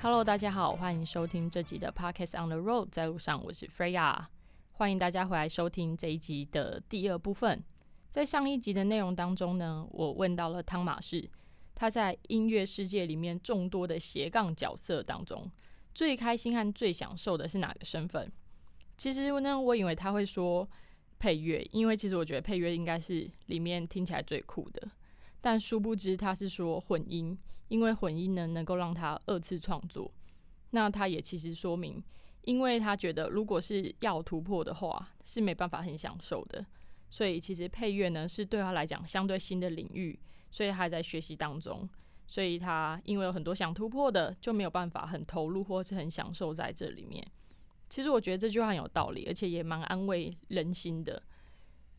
Hello，大家好，欢迎收听这集的 Pockets on the Road，在路上，我是 Freya，欢迎大家回来收听这一集的第二部分。在上一集的内容当中呢，我问到了汤马士，他在音乐世界里面众多的斜杠角色当中，最开心和最享受的是哪个身份？其实呢，我以为他会说配乐，因为其实我觉得配乐应该是里面听起来最酷的。但殊不知他是说混音，因为混音呢能够让他二次创作。那他也其实说明，因为他觉得如果是要突破的话，是没办法很享受的。所以其实配乐呢是对他来讲相对新的领域，所以还在学习当中。所以他因为有很多想突破的，就没有办法很投入或是很享受在这里面。其实我觉得这句话很有道理，而且也蛮安慰人心的。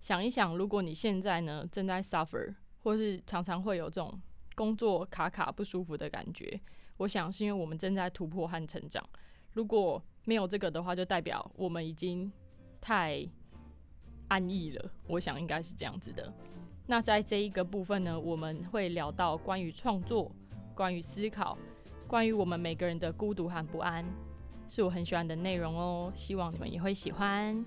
想一想，如果你现在呢正在 suffer。或是常常会有这种工作卡卡不舒服的感觉，我想是因为我们正在突破和成长。如果没有这个的话，就代表我们已经太安逸了。我想应该是这样子的。那在这一个部分呢，我们会聊到关于创作、关于思考、关于我们每个人的孤独和不安，是我很喜欢的内容哦。希望你们也会喜欢。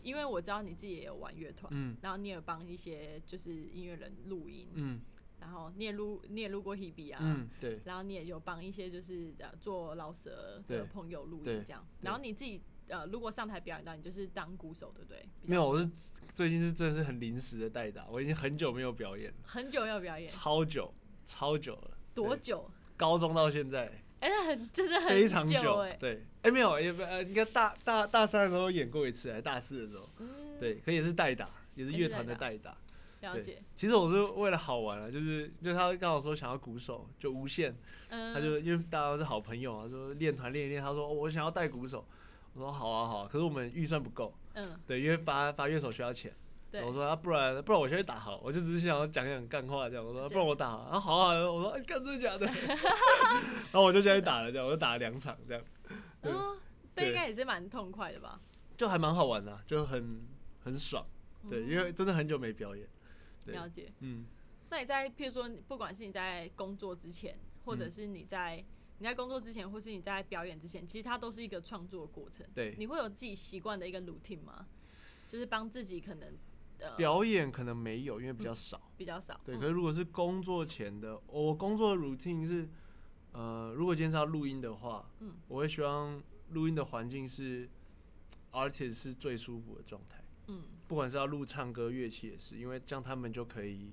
因为我知道你自己也有玩乐团，嗯，然后你也帮一些就是音乐人录音，嗯，然后你也录你也录过 Hebe 啊，嗯，对，然后你也有帮一些就是呃做老舍的朋友录音这样，然后你自己呃如果上台表演到你就是当鼓手对不对？没有，我是最近是真的是很临时的代打，我已经很久没有表演了，很久没有表演，超久超久了，多久？高中到现在。哎，很真的很非常久哎，对，哎没有，也不呃，应该大大大三的时候演过一次，还大四的时候，对，可也是代打，也是乐团的代打。了解。其实我是为了好玩啊，就是就他刚好说想要鼓手，就无限，他就因为大家都是好朋友啊，说练团练一练，他说我想要带鼓手，我说好啊好啊，可是我们预算不够，嗯，对，因为发发乐手需要钱。对我说啊，不然不然我先去打好，我就只是想要讲讲干话这样。我说不然我打好，然后好啊，我说哎，干真的假的？然后我就先去打了，这样我就打了两场这样。嗯，这应该也是蛮痛快的吧？就还蛮好玩的，就很很爽。对，因为真的很久没表演。了解。嗯。那你在譬如说，不管是你在工作之前，或者是你在你在工作之前，或是你在表演之前，其实它都是一个创作过程。对。你会有自己习惯的一个 routine 吗？就是帮自己可能。表演可能没有，因为比较少，比较少。对，可是如果是工作前的，我工作的 routine 是，呃，如果今天是要录音的话，嗯，我会希望录音的环境是 artist 是最舒服的状态，嗯，不管是要录唱歌、乐器也是，因为这样他们就可以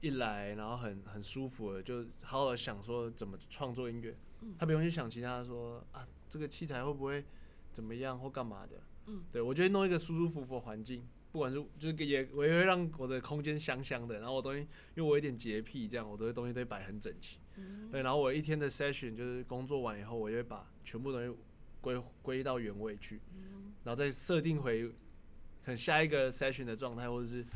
一来，然后很很舒服的，就好好的想说怎么创作音乐，嗯，他不用去想其他说啊，这个器材会不会怎么样或干嘛的，嗯，对我觉得弄一个舒舒服服的环境。不管是就是也我也会让我的空间香香的，然后我东西因为我有点洁癖，这样我的东西都会摆很整齐。对，然后我一天的 session 就是工作完以后，我就会把全部东西归归到原位去，然后再设定回可能下一个 session 的状态，或者是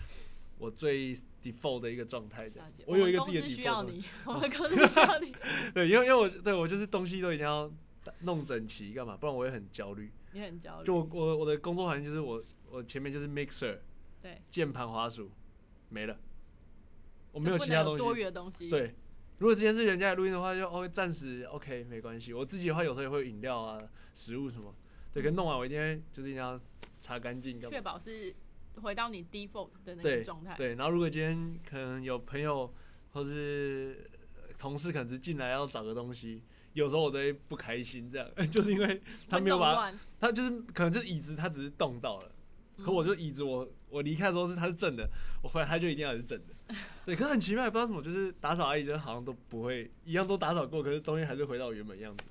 我最 default 的一个状态这样。我有一个自己的 default。需要你，我们公司需要你。对，因为因为我对我就是东西都一定要弄整齐，干嘛？不然我会很焦虑。你很焦虑。就我我的工作环境就是我。我前面就是 mixer，对，键盘、滑鼠，没了，我没有其他东西。多余的东西。对，如果今天是人家来录音的话，就哦暂时 OK 没关系。我自己的话，有时候也会饮料啊、食物什么，对，跟弄完我一定会就是一定要擦干净，确保是回到你 default 的那个状态。对，然后如果今天可能有朋友或是同事可能是进来要找个东西，有时候我都会不开心，这样 就是因为他没有把，他就是可能就是椅子，他只是动到了。可我就椅子，我我离开的时候是它是正的，我回来它就一定要是正的。对，可很奇妙，不知道什么，就是打扫阿姨就好像都不会一样都打扫过，可是东西还是回到原本样子。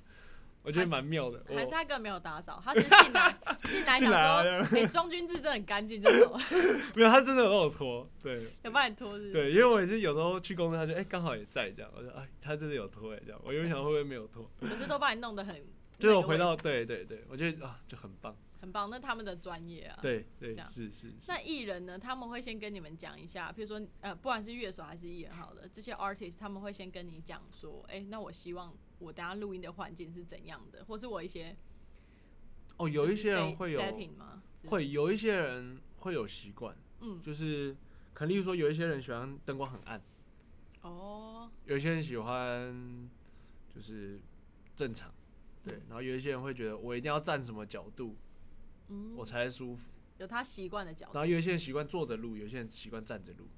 我觉得蛮妙的。还是他根本没有打扫，他是 进来进来想说，哎，中军志真的很干净就走。没有，他真的有帮我拖，对。有帮你拖是？对，因为我也是有时候去公司，他就哎刚好也在这样，我说哎他真的有拖哎这样，我有想会不会没有拖？可是都帮你弄得很。就是我回到对对对，我觉得啊就很棒。很棒，那他们的专业啊。对对是是是。那艺人呢？他们会先跟你们讲一下，比如说呃，不管是乐手还是艺人，好了，这些 artist 他们会先跟你讲说，哎、那我希望我等下录音的环境是怎样的，或是我一些哦，有一些人就是会有 setting 吗？会有一些人会有习惯，嗯。就是可能例如说有一些人喜欢灯光很暗，哦，有一些人喜欢就是正常，对，然后有一些人会觉得我一定要站什么角度，嗯，我才舒服，有他习惯的角度。然后有一些人习惯坐着录，有些人习惯站着录，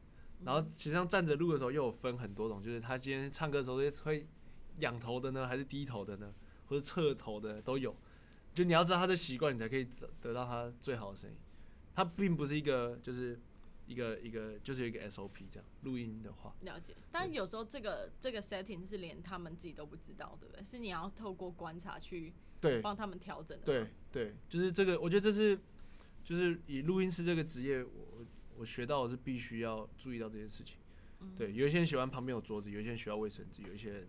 然后实际上站着录的时候又有分很多种，就是他今天唱歌的时候会仰头的呢，还是低头的呢，或者侧头的都有，就你要知道他的习惯，你才可以得得到他最好的声音。他并不是一个就是一个一个就是有一个 SOP 这样录音的话，了解。但有时候这个这个 setting 是连他们自己都不知道，对不对？是你要透过观察去对帮他们调整的。对，对，就是这个，我觉得这是就是以录音师这个职业，我我学到的是必须要注意到这件事情。对，有一些人喜欢旁边有桌子，有一些人需要卫生纸，有一些人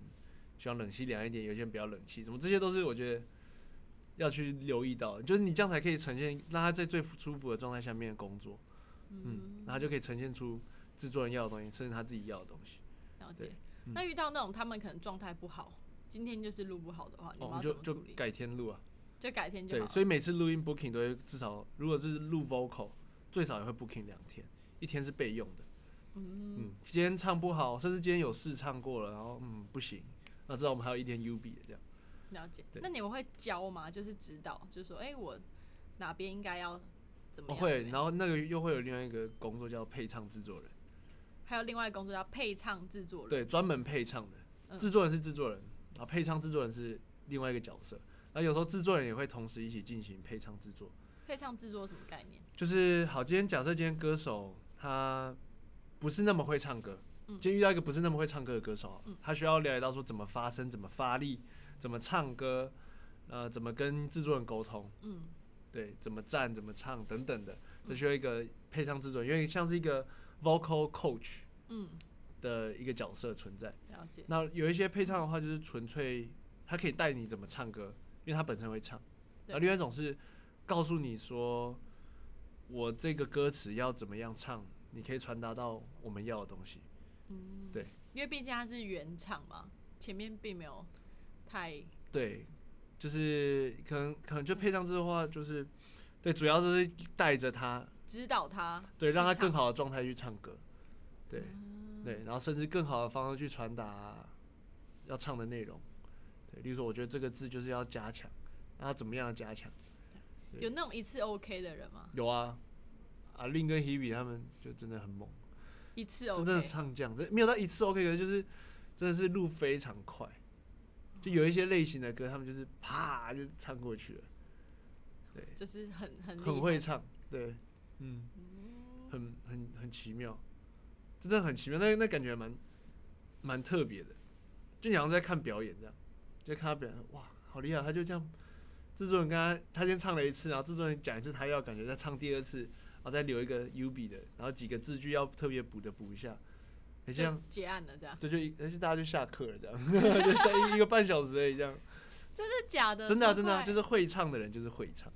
希望冷气凉一点，有些人比较冷气，什么这些都是我觉得要去留意到的，就是你这样才可以呈现让他在最舒服的状态下面工作，嗯，然后就可以呈现出制作人要的东西，甚至他自己要的东西。了解。嗯那遇到那种他们可能状态不好，今天就是录不好的话，你们就就怎么处理？改天录啊。就改天就对，好。所以每次录音 booking 都会至少，如果是录 vocal，最少也会 booking 两天，一天是备用的。嗯今天唱不好，甚至今天有试唱过了，然后嗯不行，那知道我们还有一天 U B 的这样。了解。对那你们会教吗？就是指导，就是说，哎、我哪边应该要怎么样？哦会，然后那个又会有另外一个工作叫配唱制作人，还有另外一个工作叫配唱制作人。对，专门配唱的。嗯制作人是制作人，然后配唱制作人是另外一个角色。那有时候制作人也会同时一起进行配唱制作。配唱制作什么概念？就是好，今天假设今天歌手他不是那么会唱歌，嗯今天遇到一个不是那么会唱歌的歌手，他需要了解到说怎么发声、怎么发力、怎么唱歌，呃，怎么跟制作人沟通，嗯，对，怎么站、怎么唱等等的，这需要一个配唱制作人，因为像是一个 vocal coach 嗯，的一个角色存在。了解。那有一些配唱的话，就是纯粹他可以带你怎么唱歌，因为他本身会唱。对然后另外一种是告诉你说，我这个歌词要怎么样唱，你可以传达到我们要的东西。嗯，对，因为毕竟它是原唱嘛，前面并没有太对，就是可能可能就配上这的话，就是对，主要就是带着他，指导他，对，让他更好的状态去唱歌。对，对，然后甚至更好的方式去传达要唱的内容。对，例如说，我觉得这个字就是要加强，那他怎么样加强？有那种一次 OK 的人吗？有啊，阿令跟 Hebe 他们就真的很猛，一次真的唱将，这没有到一次 OK，可是就是真的是录非常快。就有一些类型的歌，他们就是啪就唱过去了，对就是很很很会唱，对，嗯，很很很奇妙，这真的很奇妙，那那感觉蛮蛮特别的，就你好像在看表演这样，就看他表演，哇，好厉害，他就这样，制作人跟他他先唱了一次，然后制作人讲一次，他要感觉再唱第二次，然后再留一个 U B 的，然后几个字句要特别补的补一下，你这样结案了这样，对，就一而且大家就下课了这样，就下一一个半小时而已这样，真的假的？真的啊、真的啊、就是会唱的人就是会唱，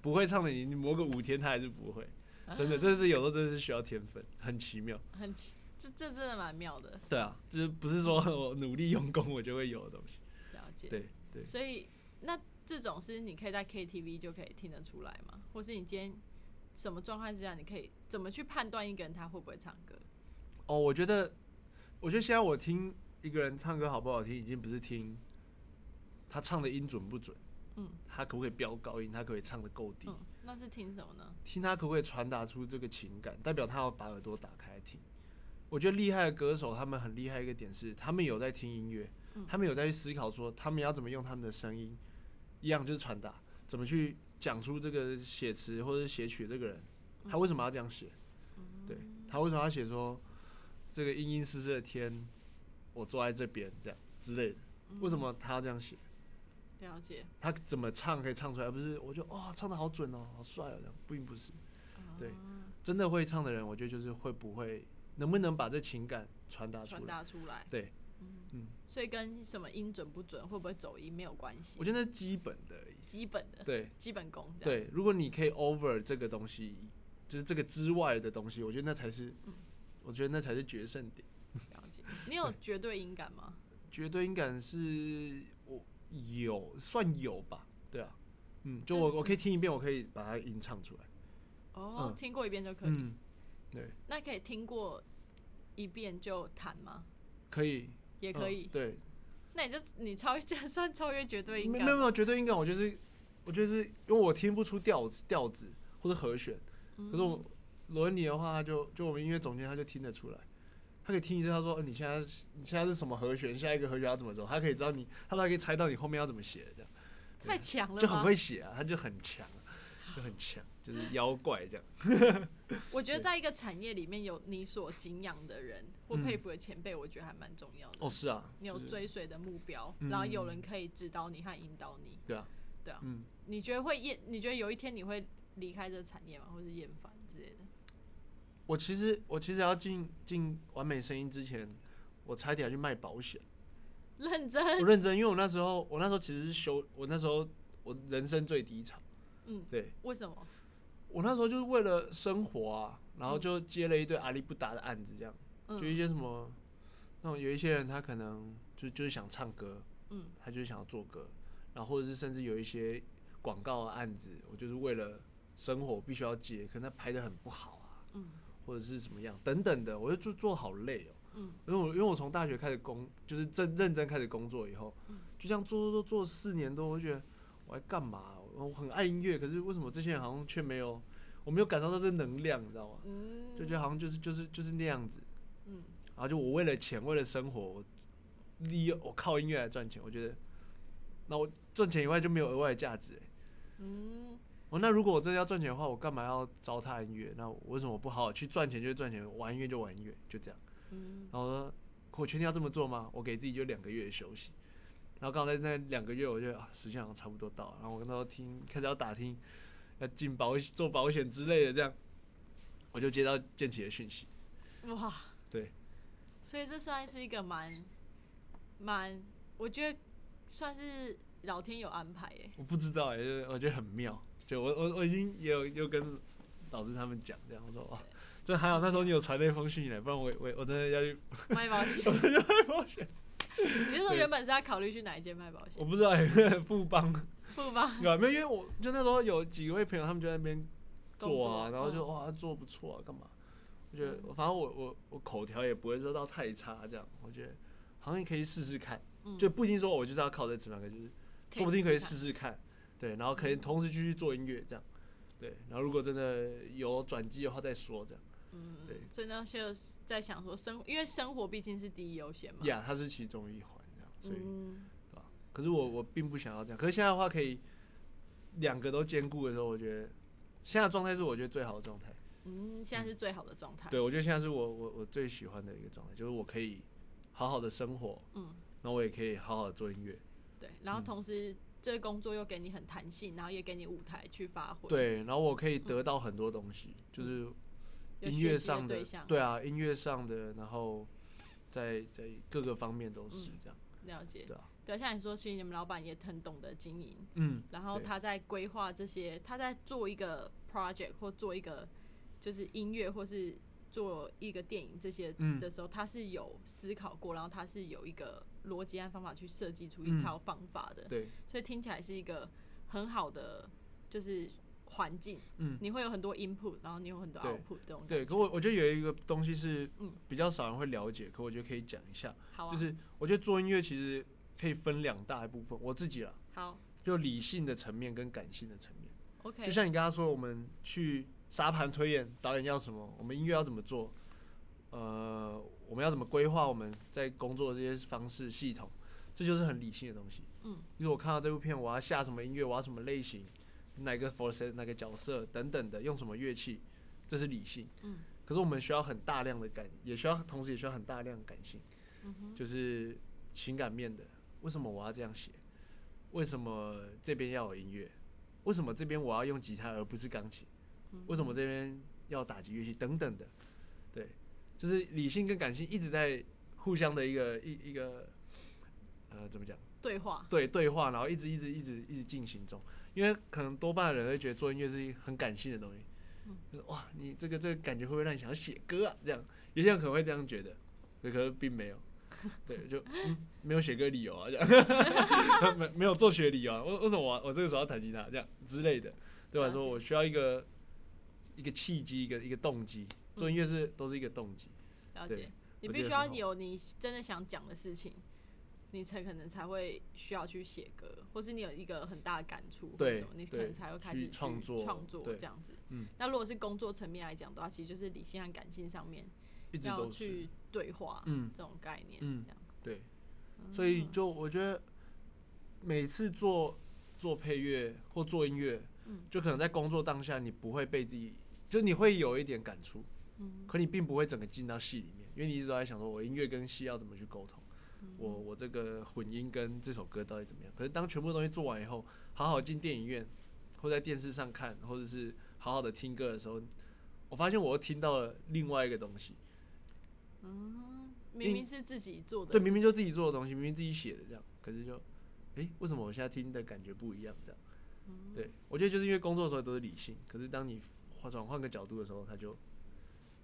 不会唱的你你磨个五天他还是不会，真的，这是有时候真的是需要天分，很奇妙。很奇这这真的蛮妙的，对啊，就是不是说我努力用功我就会有的东西。了解。对对，所以那这种是你可以在 KTV 就可以听得出来吗？或是你今天什么状况之下，你可以怎么去判断一个人他会不会唱歌？哦，我觉得，我觉得现在我听一个人唱歌好不好听，已经不是听他唱的音准不准，嗯，他可不可以飙高音，他可不可以唱的够低，嗯，那是听什么呢？听他可不可以传达出这个情感，代表他要把耳朵打开听。我觉得厉害的歌手，他们很厉害一个点是，他们有在听音乐，嗯他们有在去思考说，他们要怎么用他们的声音，一样就是传达，怎么去讲出这个写词或者是写曲这个人，他为什么要这样写？对他为什么要写说这个阴阴湿湿的天，我坐在这边这样之类的？为什么他要这样写？了解，他怎么唱可以唱出来？而不是我就哇、唱的好准哦，好帅哦，这样并不是。对，真的会唱的人，我觉得就是会不会能不能把这情感传达出传。达出来。对，嗯，所以跟什么音准不准，会不会走音没有关系。我觉得那是基本的而已。基本的，对，基本功。对，如果你可以 over 这个东西，就是这个之外的东西，我觉得那才是，我觉得那才是决胜点。了解。你有绝对音感吗？绝对音感是我有，算有吧。对啊，嗯，就我我可以听一遍，我可以把它音唱出来。哦，听过一遍就可以。嗯，对。那可以听过一遍就弹吗？可以，也可以。对。那你就你超 这样算超越绝对音感？没有没有绝对音感，我觉得我觉得是因为我听不出调子调子或者和弦，可是我罗恩尼的话，他就就我们音乐总监他就听得出来，他可以听一下，他说你现在你现在是什么和弦，下一个和弦要怎么走，他可以知道你，他都可以猜到你后面要怎么写这样。太强了，就很会写啊，他就很强，就很强，就是妖怪这样。我觉得在一个产业里面有你所敬仰的人或佩服的前辈，我觉得还蛮重要的。哦，是啊，你有追随的目标，然后有人可以指导你和引导你。对啊，对啊，嗯，你觉得会厌？你觉得有一天你会离开这个产业吗？或是厌烦之类的？我其实我其实要进进完美声音之前，我差点要去卖保险。认真，我认真，因为我那时候我那时候其实是修，我那时候我人生最低潮。嗯，对。为什么？我那时候就是为了生活啊，然后就接了一堆阿里不达的案子，这样，就一些什么，那种有一些人他可能就就是想唱歌，嗯，他就是想要做歌，然后或者是甚至有一些广告的案子，我就是为了生活必须要接，可能他拍的很不好啊，嗯，或者是什么样等等的，我就做做好累哦，嗯，因为我因为我从大学开始工，就是真认真开始工作以后，就这样做做做做四年多，我觉得我还干嘛？我很爱音乐，可是为什么这些人好像却没有？我没有感受到这能量，你知道吗？嗯，就觉得好像就是就是就是那样子。嗯，然后就我为了钱，为了生活，利用我靠音乐来赚钱。我觉得，那我赚钱以外就没有额外的价值。嗯，我那如果我真的要赚钱的话，我干嘛要糟蹋音乐？那我为什么不好好去赚钱就赚钱，玩音乐就玩音乐，就这样？嗯，然后说，我确定要这么做吗？我给自己就两个月的休息。然后刚好在那两个月，我觉得啊，时间好像差不多到了。然后我跟他说听，开始要打听，要进保险、做保险之类的，这样，我就接到建奇的讯息。哇，对，所以这算是一个蛮蛮，我觉得算是老天有安排耶。我不知道哎，我觉得很妙。就我我我已经有有跟老师他们讲这样，我说哇，这还好那时候你有传那封信来，不然我我我真的要去卖保险，我真的卖保险。你是说原本是要考虑去哪一间卖保险？我不知道，富邦。富邦。对没有？因为我就那时候有几位朋友，他们就在那边做啊，然后就哇做不错啊，干嘛？我觉得反正我我我口条也不会说到太差，这样我觉得好像可以试试看，就不一定说我就是要靠这吃饭，可就是说不定可以试试看，对，然后可以同时继续做音乐这样，对，然后如果真的有转机的话再说这样。嗯，对，所以那些在想说生，因为生活毕竟是第一优先嘛。呀，它是其中一环，这样，所以，对吧？可是我我并不想要这样。可是现在的话，可以两个都兼顾的时候，我觉得现在状态是我觉得最好的状态。嗯，现在是最好的状态。对，我觉得现在是我我我最喜欢的一个状态，就是我可以好好的生活，嗯，那我也可以好好的做音乐。对，然后同时这个工作又给你很弹性，然后也给你舞台去发挥。对，然后我可以得到很多东西，就是。音乐上的对啊，音乐上的，然后在在各个方面都是这样。了解，对啊，对，像你说，其实你们老板也很懂得经营，嗯，然后他在规划这些，他在做一个 project 或做一个就是音乐或是做一个电影这些的时候，他是有思考过，然后他是有一个逻辑和方法去设计出一套方法的，对，所以听起来是一个很好的，就是。环境，嗯，你会有很多 input，然后你有很多 output 这种。对，可我我觉得有一个东西是，嗯，比较少人会了解，可我觉得可以讲一下。好啊。就是我觉得做音乐其实可以分两大部分，我自己啦。好。就理性的层面跟感性的层面。OK。就像你刚刚说，我们去沙盘推演导演要什么，我们音乐要怎么做，呃，我们要怎么规划我们在工作的这些方式系统，这就是很理性的东西。嗯。就是我看到这部片，我要下什么音乐，我要什么类型。哪个 force 哪个角色等等的，用什么乐器，这是理性。嗯。可是我们需要很大量的感，也需要同时也需要很大量的感性。嗯就是情感面的，为什么我要这样写？为什么这边要有音乐？为什么这边我要用吉他而不是钢琴？为什么这边要打击乐器等等的？对，就是理性跟感性一直在互相的一个一一个呃怎么讲？对话，对对话，然后一直一直一直一直进行中。因为可能多半的人会觉得做音乐是一很感性的东西，就是哇，你这个这个感觉会不会让你想要写歌啊？这样有些人可能会这样觉得，可是并没有。对，就嗯，没有写歌理由啊，这样 没没有做学理由啊。为为什么我我这个时候要弹吉他这样之类的？对我来说，我需要一个一个契机，一个一个动机。做音乐是都是一个动机。了解，你必须要有你真的想讲的事情。你才可能才会需要去写歌，或是你有一个很大的感触，对，你可能才会开始创作创作这样子。嗯，那如果是工作层面来讲的话，其实就是理性和感性上面要去对话，嗯，这种概念，嗯，这样对。所以就我觉得每次做做配乐或做音乐，嗯，就可能在工作当下你不会被自己，就你会有一点感触，嗯，可你并不会整个进到戏里面，因为你一直都在想说，我音乐跟戏要怎么去沟通。我我这个混音跟这首歌到底怎么样？可是当全部东西做完以后，好好进电影院，或在电视上看，或者是好好的听歌的时候，我发现我又听到了另外一个东西。嗯，明明是自己做的，对，明明就自己做的东西，明明自己写的这样，可是就，哎，为什么我现在听的感觉不一样？这样，对我觉得就是因为工作的时候都是理性，可是当你换转换个角度的时候，它就，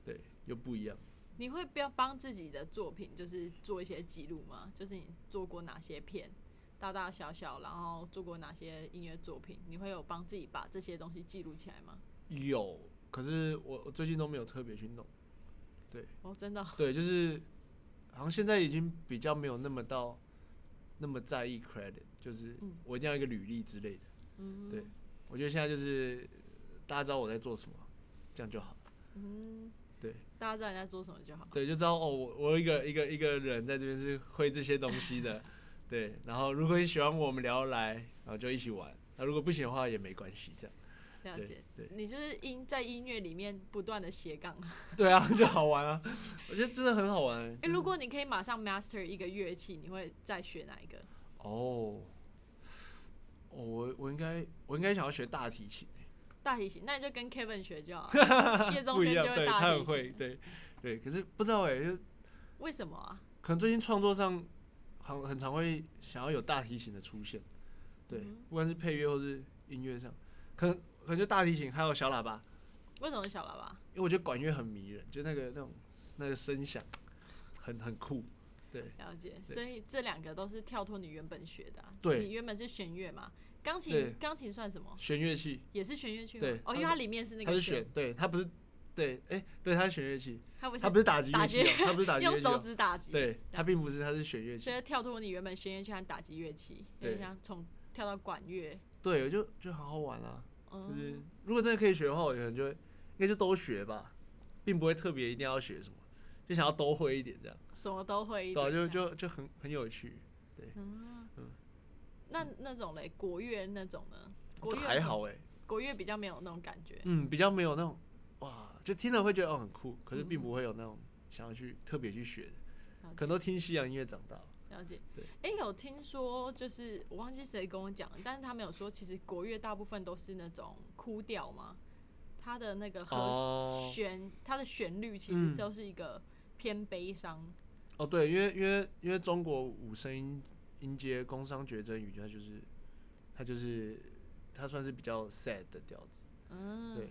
对，又不一样。你会不要帮自己的作品，就是做一些记录吗？就是你做过哪些片，大大小小，然后做过哪些音乐作品？你会有帮自己把这些东西记录起来吗？有，可是我我最近都没有特别去弄。对，哦，真的。对，就是好像现在已经比较没有那么到那么在意 credit，就是我一定要一个履历之类的。嗯。对，我觉得现在就是大家知道我在做什么，这样就好。嗯。对，大家知道你在做什么就好。对，就知道哦，我我一个一个一个人在这边是会这些东西的。对，然后如果你喜欢我们聊来，然后就一起玩。那如果不行的话也没关系，这样。了解。对，你就是音在音乐里面不断的斜杠。对啊，就好玩啊！我觉得真的很好玩。哎，如果你可以马上 master 一个乐器，你会再学哪一个？哦，我我应该我应该想要学大提琴。大提琴，那你就跟 Kevin 学就好。叶中天就会大提琴，会对对。可是不知道哎，就为什么啊？可能最近创作上很很常会想要有大提琴的出现，对，不管是配乐或是音乐上，可能可能就大提琴还有小喇叭。为什么小喇叭？因为我觉得管乐很迷人，就那个那种那个声响很很酷。对，了解。所以这两个都是跳脱你原本学的。对，你原本是弦乐嘛？钢琴，钢琴算什么？弦乐器，也是弦乐器。对，哦，因为它里面是那个。弦，对，它不是，对，哎，对，它是弦乐器。它不是，它不是打击乐器，它不是打击。用手指打击。对，它并不是，它是弦乐器。所以跳脱你原本弦乐器和打击乐器，对，像从跳到管乐。对，就就好好玩啊。就是如果真的可以学的话，我可能就应该就都学吧，并不会特别一定要学什么，就想要都会一点这样。什么都会一点。对，就就就很很有趣，对。嗯嗯。那那种嘞，国乐那种呢？国乐还好哎，国乐比较没有那种感觉。嗯，比较没有那种哇，就听了会觉得哦很酷，可是并不会有那种想要去特别去学的。可能都听西洋音乐长大。了解。对。哎，有听说就是我忘记谁跟我讲，但是他没有说，其实国乐大部分都是那种哭调嘛，它的那个和弦，它的旋律其实都是一个偏悲伤。哦，对，因为因为因为中国五声音。音阶工商绝真语，它就是，它就是，它算是比较 sad 的调子。嗯，对，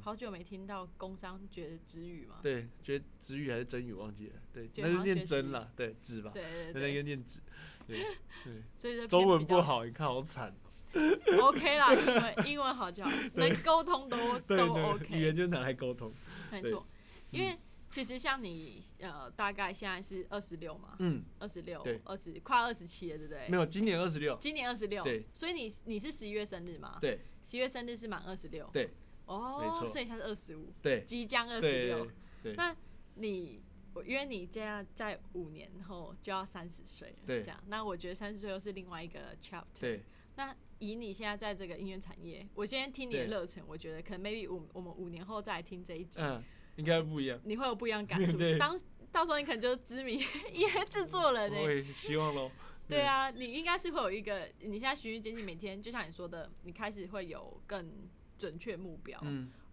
好久没听到工商绝之语嘛？对，觉之语还是真语忘记了？对，那是念真了，对，字吧？对对对，那个念字。对 对，所以中文不好，你看好惨。OK 啦，英文 英文好就好，能沟通都都 OK。语言就拿来沟通，没错，因为。其实像你呃，大概现在是二十六嘛，嗯，二十六，对，二十快二十七了，对不对？没有，今年二十六，今年二十六，对，所以你你是十一月生日嘛？对，十一月生日是满二十六，对，哦，所以他是二十五，对，即将二十六，对，那你我因为你这样在五年后就要三十岁了，对，这样，那我觉得三十岁又是另外一个 chapter，对，那以你现在在这个音乐产业，我今天听你的热忱，我觉得可能 maybe 我我们五年后再来听这一集，嗯。应该不一样，你会有不一样感触。当到时候你可能就是知名 音乐制作人呢。会希望喽。对啊，你应该是会有一个，你现在循序渐进，每天就像你说的，你开始会有更准确目标，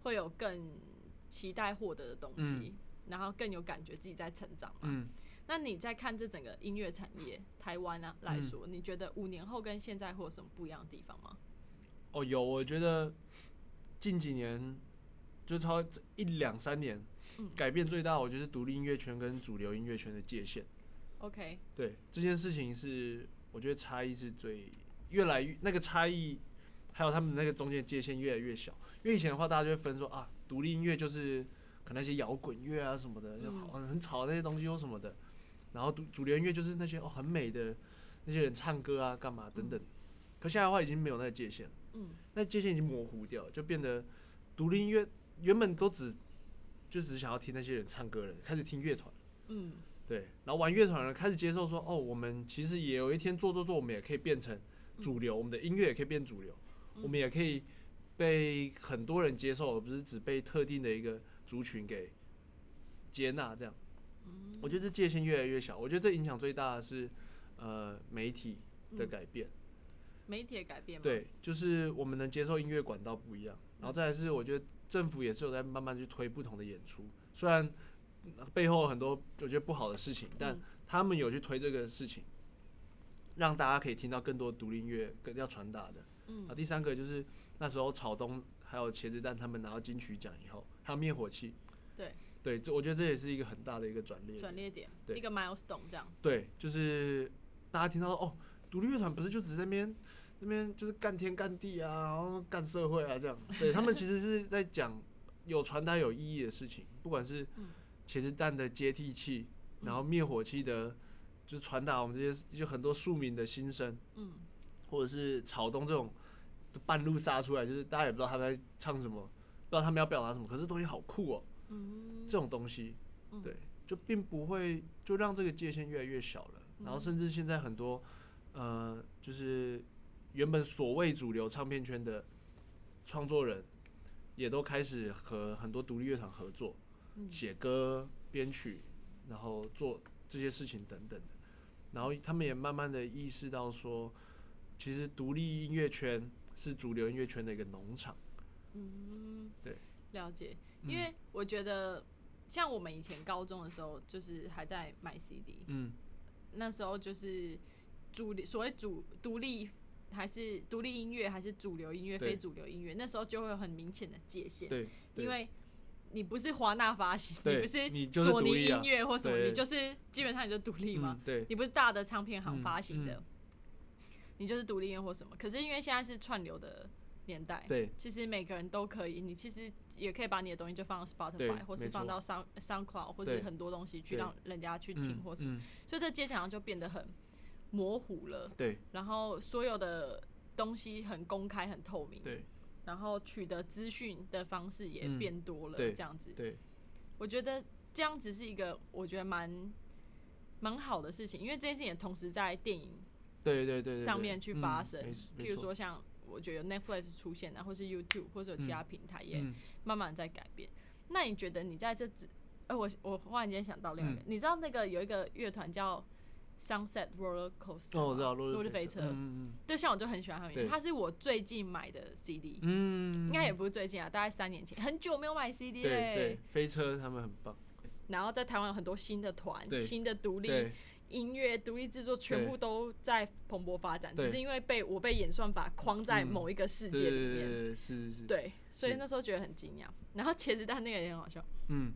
会有更期待获得的东西，然后更有感觉自己在成长嘛。那你在看这整个音乐产业，台湾啊来说，你觉得五年后跟现在会有什么不一样的地方吗？哦，有，我觉得近几年就超这一两三年，改变最大，我觉得是独立音乐圈跟主流音乐圈的界限。OK，对这件事情是，我觉得差异是最越来越那个差异，还有他们那个中间界限越来越小。因为以前的话，大家就会分说啊，独立音乐就是可能那些摇滚乐啊什么的，就好很吵那些东西或什么的。然后主主流音乐就是那些哦很美的那些人唱歌啊干嘛等等。可现在的话已经没有那个界限了，嗯，那界限已经模糊掉，就变得独立音乐原本都只就只想要听那些人唱歌的人，开始听乐团。嗯，对，然后玩乐团的人开始接受说，哦，我们其实也有一天做做做，我们也可以变成主流，我们的音乐也可以变主流，我们也可以被很多人接受，而不是只被特定的一个族群给接纳。这样，我觉得这界限越来越小。我觉得这影响最大的是，呃，媒体的改变。媒体的改变吗？对，就是我们能接受音乐管道不一样，然后再来是我觉得政府也是有在慢慢去推不同的演出，虽然背后很多我觉得不好的事情，但他们有去推这个事情，让大家可以听到更多独立音乐更要传达的。嗯啊，第三个就是那时候草东还有茄子蛋他们拿到金曲奖以后，还有灭火器，对对，这我觉得这也是一个很大的一个转捩。转捩点，对一个 milestone 这样。对，就是大家听到哦，独立乐团不是就只是在那边那边就是干天干地啊，然后干社会啊这样。对他们其实是在讲有传达有意义的事情，不管是茄子蛋的接替器，然后灭火器的，就是传达我们这些就很多庶民的心声，嗯，或者是草东这种半路杀出来，就是大家也不知道他们在唱什么，不知道他们要表达什么，可是东西好酷哦、嗯，这种东西，对，就并不会就让这个界限越来越小了。然后甚至现在很多呃，就是原本所谓主流唱片圈的创作人，也都开始和很多独立乐团合作，写歌、编曲，然后做这些事情等等的。然后他们也慢慢的意识到说，其实独立音乐圈是主流音乐圈的一个农场。嗯，对，了解。因为我觉得，像我们以前高中的时候，就是还在买 CD，嗯，那时候就是主所谓主独立还是独立音乐还是主流音乐、非主流音乐，那时候就会有很明显的界限，因为。你不是华纳发行，你不是索尼音乐或什么，你就是基本上你就独立嘛。嗯，对，你不是大的唱片行嗯发行的，嗯你就是独立音乐或什么。可是因为现在是串流的年代，对，其实每个人都可以，你其实也可以把你的东西就放到 Spotify，或是放到 Sound SoundCloud，或是很多东西去让人家去听嗯或什么。嗯，所以这界限好像就变得很模糊了。对。然后所有的东西很公开、很透明，对。然后取得资讯的方式也嗯变多了，这样子。对，我觉得这样子是一个我觉得蛮蛮好的事情，因为这件事情也同时在电影对对对对上面去发生，譬如说像我觉得 Netflix 出现啊，或是 YouTube 或者有其他平台也嗯慢慢在改变。那你觉得你在这只，呃，我我忽然间想到另外一嗯。个，你知道那个有一个乐团叫 Sunset Roller Coaster，哦，我知道吗？落日飞车，嗯嗯对，像我就很喜欢他们音乐，对。它是我最近买的 CD，、嗯，应该也不是最近啊，大概三年前，很久没有买 CD 对嘞、对，飞车他们很棒，然后在台湾有很多新的团、新的独立音乐、独立制作，全部都在蓬勃发展，只是因为被我被演算法框在嗯。某一个世界里面。对对对，是是是，对，所以那时候觉得很惊讶。然后茄子蛋那个也很好笑。嗯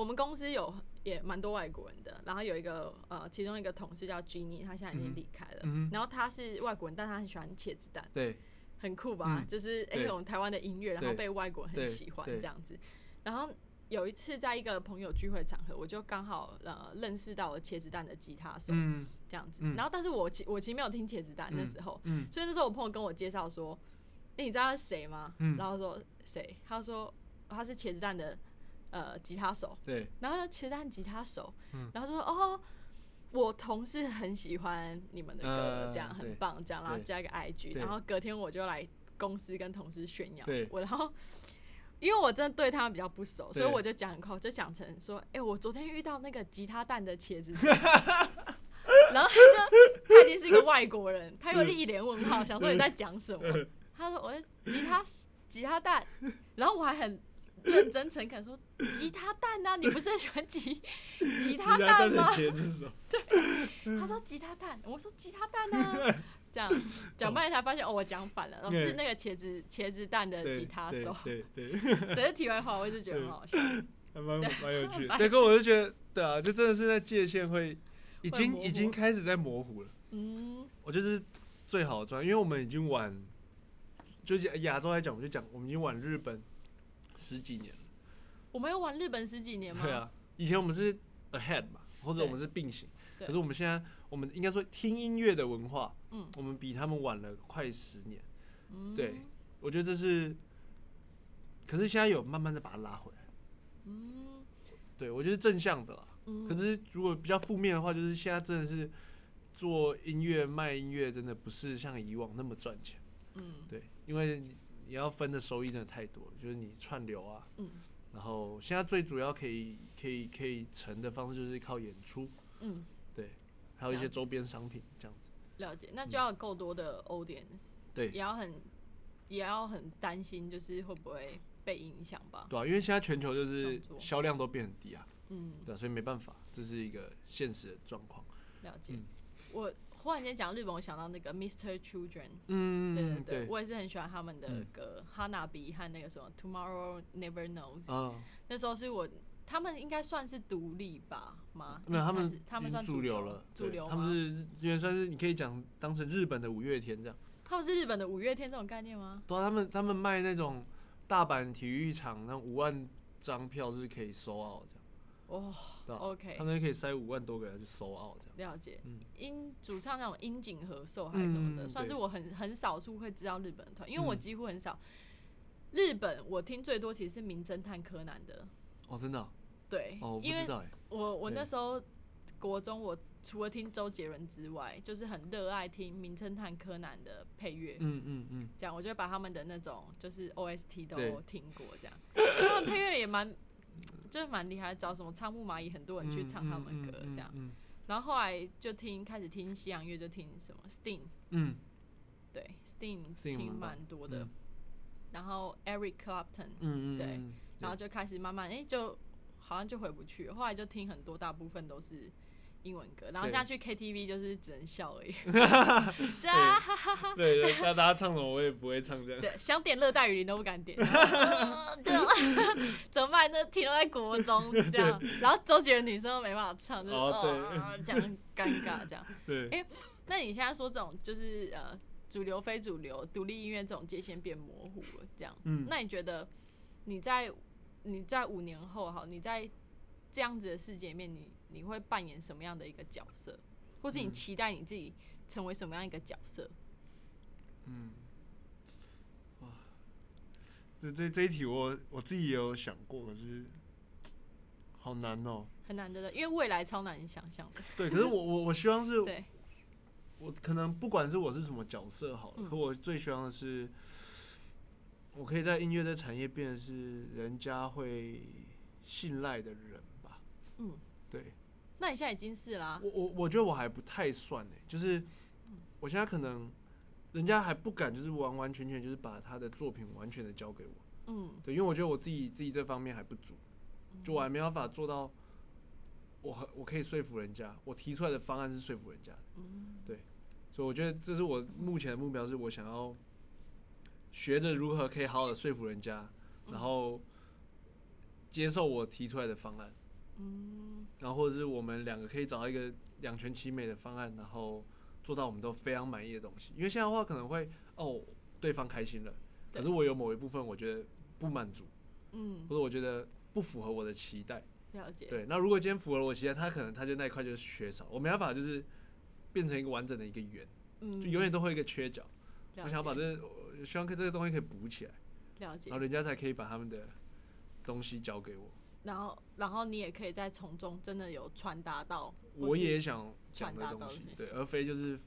我们公司有也蛮多外国人的，然后有一个呃，其中一个同事叫 Jenny，他现在已经离开了。嗯哼然后他是外国人，但他很喜欢茄子蛋，对很酷吧？嗯就是哎、对我们台湾的音乐，然后被外国人很喜欢对这样子。然后有一次在一个朋友聚会场合，我就刚好呃认识到了茄子蛋的吉他手，嗯这样子。嗯然后但是我其我其实没有听茄子蛋那时候，嗯所以那时候我朋友跟我介绍说：“哎、你知道他是谁吗？”嗯然后说谁？他说他是茄子蛋的呃吉他手。对然后茄子蛋吉他手，嗯然后说哦，我同事很喜欢你们的歌，呃这样很棒，这样，然后加一个 IG，然后隔天我就来公司跟同事炫耀我，然后。因为我真的对他们比较不熟，所以我就讲很快，我就讲成说，哎、我昨天遇到那个吉他蛋的茄子手，然后他就他已经是一个外国人，他又一脸问号，想说你在讲什么？他说我是吉他吉他蛋，然后我还很认真诚恳说吉他蛋啊，你不是很喜欢吉 吉他蛋吗？茄子手，他说吉他蛋，我说吉他蛋啊，这样讲半天才发现哦，我讲反了，是那个茄子茄子蛋的吉他手。对对对，可是题外话，我一直觉得很好笑。还蛮蛮有趣对，可我就觉得，对啊，这真的是在界限会已经已经开始在模糊了。嗯，我觉得是最好的状态，因为我们已经玩，就是亚洲来讲，我们就讲我们已经晚日本十几年了。我们有玩日本十几年吗？对啊，以前我们是 ahead 嘛，或者我们是并行，可是我们现在我们应该说听音乐的文化，嗯我们比他们晚了快十年。嗯，对，我觉得这是，可是现在有慢慢的把它拉回来。嗯对我觉得正向的啦。嗯，可是如果比较负面的话，就是现在真的是做音乐卖音乐，真的不是像以往那么赚钱。嗯对，因为你你要分的收益真的太多了，就是你串流啊，嗯。然后现在最主要可以可以可以成的方式就是靠演出，嗯，对还有一些周边商品这样子。了解，那就要够多的 audience，对。也要很也要很担心，就是会不会被影响吧？对啊，因为现在全球就是销量都变很低啊，嗯，对啊，所以没办法，这是一个现实的状况。了解。嗯。我忽然间讲日本，我想到那个 Mr. Children，嗯，对对对，对，我也是很喜欢他们的嗯歌，哈娜比和那个什么 Tomorrow Never Knows，、哦，那时候是我他们应该算是独立吧吗？没有，他们他们算主流了，主流？他们是因为算是你可以讲当成日本的五月天这样。他们是日本的五月天这种概念吗？对啊，他们他们卖那种大阪体育场那五万张票是可以收奥这样，哦对吧、，OK，他们可以塞五万多个人去收澳这样。了解。嗯。樱主唱那种樱井和寿还是什么的，嗯算是我很很少数会知道日本的团，因为我嗯。几乎很少。日本我听最多其实是《名侦探柯南》的，哦，真的哦，对，哦我不因为知道哎。我我那时候国中，我除了听周杰伦之外，就是很热爱听《名侦探柯南》的配乐，嗯嗯嗯，这样我就会把他们的那种就是 OST 都听过，这样。他们配乐也蛮就是蛮厉害，找什么仓木蚂蚁很多人去唱他们歌这样。嗯。然后后来就听开始听西洋乐，就听什么 Sting，嗯。对 Sting 听蛮多的，嗯。然后 Eric Clapton，嗯嗯，对嗯，然后就开始慢慢哎、就好像就回不去，后来就听很多，大部分都是英文歌，然后对现在去 KTV 就是只能笑而已，这样对对，大大家唱什么我也不会唱这样。对，想点热带雨林都不敢点，呃 这样 怎么办？那停留在国中这样，然后周杰伦女生都没办法唱，就是哦对。哦这样尴尬这样。对，哎那你现在说这种就是呃主流非主流、独立音乐这种界限变模糊了，这样，嗯。那你觉得你在你在五年后哈，你在这样子的世界里面，你你会扮演什么样的一个角色，或是你嗯期待你自己成为什么样一个角色？嗯，哇，这这这一题我我自己也有想过，可是好难哦。很难得的，因为未来超难以想象的。对，可是我我我希望是 对，我可能不管是我是什么角色好了，嗯可我最希望的是，我可以在音乐这产业变得是人家会信赖的人吧。嗯，对那你现在已经是啦、我我我觉得我还不太算呢、就是我现在可能人家还不敢就是完完全全就是把他的作品完全的交给我。嗯，对，因为我觉得我自己自己这方面还不足，就我还没办法做到我很我可以说服人家，我提出来的方案是说服人家的。嗯，所以我觉得这是我目前的目标，是我想要学着如何可以好好的说服人家，然后接受我提出来的方案，嗯，然后或者是我们两个可以找到一个两全其美的方案，然后做到我们都非常满意的东西。因为现在的话可能会哦，对方开心了，可是我有某一部分我觉得不满足，嗯，或者我觉得不符合我的期待。了解。对，那如果今天符合了我期待，他可能他就那一块就是缺少，我没办法就是变成一个完整的一个圆。嗯，就永远都会一个缺角。了我想要把这，我希望可以这个东西可以补起来，了解然后。人家才可以把他们的东西交给我。然后，然后你也可以在从中真的有传达到，我也想讲的东传达到这，西对，而非就是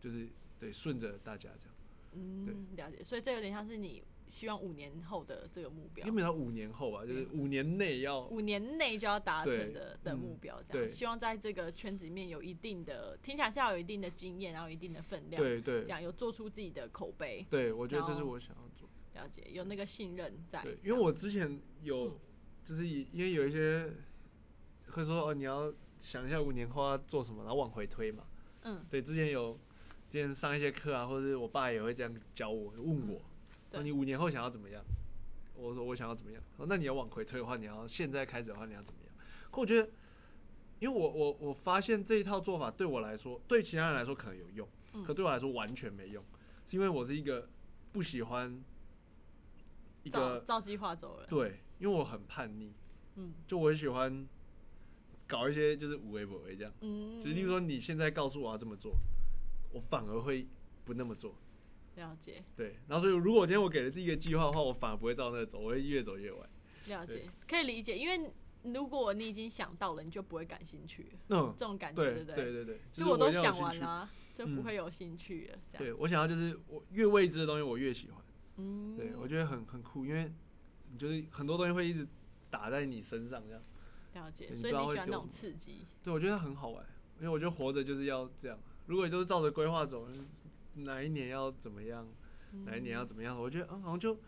就是对顺着大家这样。嗯，了解。所以这有点像是你希望五年后的这个目标因，为到五年后啊，就是五年内要五年内就要达成的的嗯目标，这对样。希望在这个圈子里面有一定的，听起来是要有一定的经验，然后一定的分量，对对这样有做出自己的口碑。对，我觉得这是我想要做的。了解，有那个信任在。对，因为我之前有，就是因为有一些会说哦，你要想一下五年后要做什么，然后往回推嘛。嗯，对，之前有之前上一些课啊，或者是我爸也会这样教我，问我，说你五年后想要怎么样？我说我想要怎么样？说那你要往回推的话，你要现在开始的话，你要怎么样？可我觉得，因为我我我发现这一套做法对我来说，对其他人来说可能有用，可对我来说完全没用，是因为我是一个不喜欢一个照计划走了。对，因为我很叛逆，嗯，就我很喜欢搞一些就是无为不为这样，嗯，就例如说你现在告诉我要这么做，我反而会不那么做。了解。对，然后所以如果今天我给了自己一个计划的话，我反而不会照那个走，我会越走越歪。了解，可以理解，因为如果你已经想到了，你就不会感兴趣。嗯，这种感觉，对不对？对对对，就我都想完了，就不会有兴趣了。这样。对我想要就是我越未知的东西，我越喜欢。嗯，对我觉得很很酷，因为你就是很多东西会一直打在你身上这样。了解，所以你喜欢那种刺激。对，我觉得很好玩，因为我觉得活着就是要这样。如果你都是照着规划走，哪一年要怎么样？哪一年要怎么样？我觉得嗯，好像就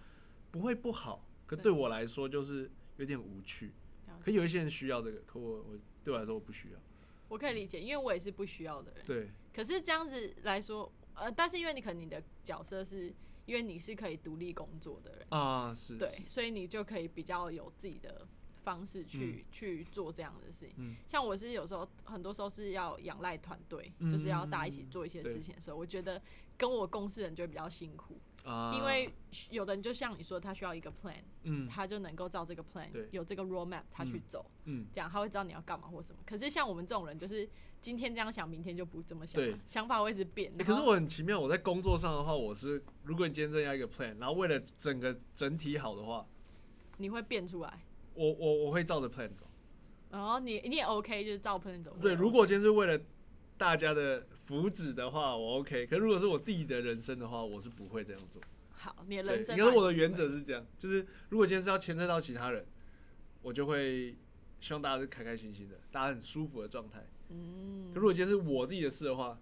不会不好。可对我来说，就是有点无趣。可有一些人需要这个，可我我对我来说我不需要。我可以理解，因为我也是不需要的人。对。可是这样子来说，呃，但是因为你可能你的角色是因为你是可以独立工作的人。啊，是对，所以你就可以比较有自己的方式去去做这样的事情。像我是有时候很多时候是要仰赖团队，就是要大家一起做一些事情的时候，我觉得跟我共事人就会比较辛苦。因为有的人就像你说，他需要一个 plan，嗯，他就能够照这个 plan，有这个 roadmap，他去走，嗯，这样他会知道你要干嘛或什么。可是像我们这种人，就是今天这样想，明天就不这么想，想法会一直变。可是我很奇妙，我在工作上的话，我是如果你今天真要一个 plan，然后为了整个整体好的话，你会变出来。我我我会照着 plan 走。然后你你也 OK，就是照 plan 走。对，如果今天是为了大家的。福祉的话，我 OK。可如果是我自己的人生的话，我是不会这样做。好，你的人生。因为我的原则是这样，就是如果今天是要牵扯到其他人，我就会希望大家是开开心心的，大家很舒服的状态。嗯。可如果今天是我自己的事的话，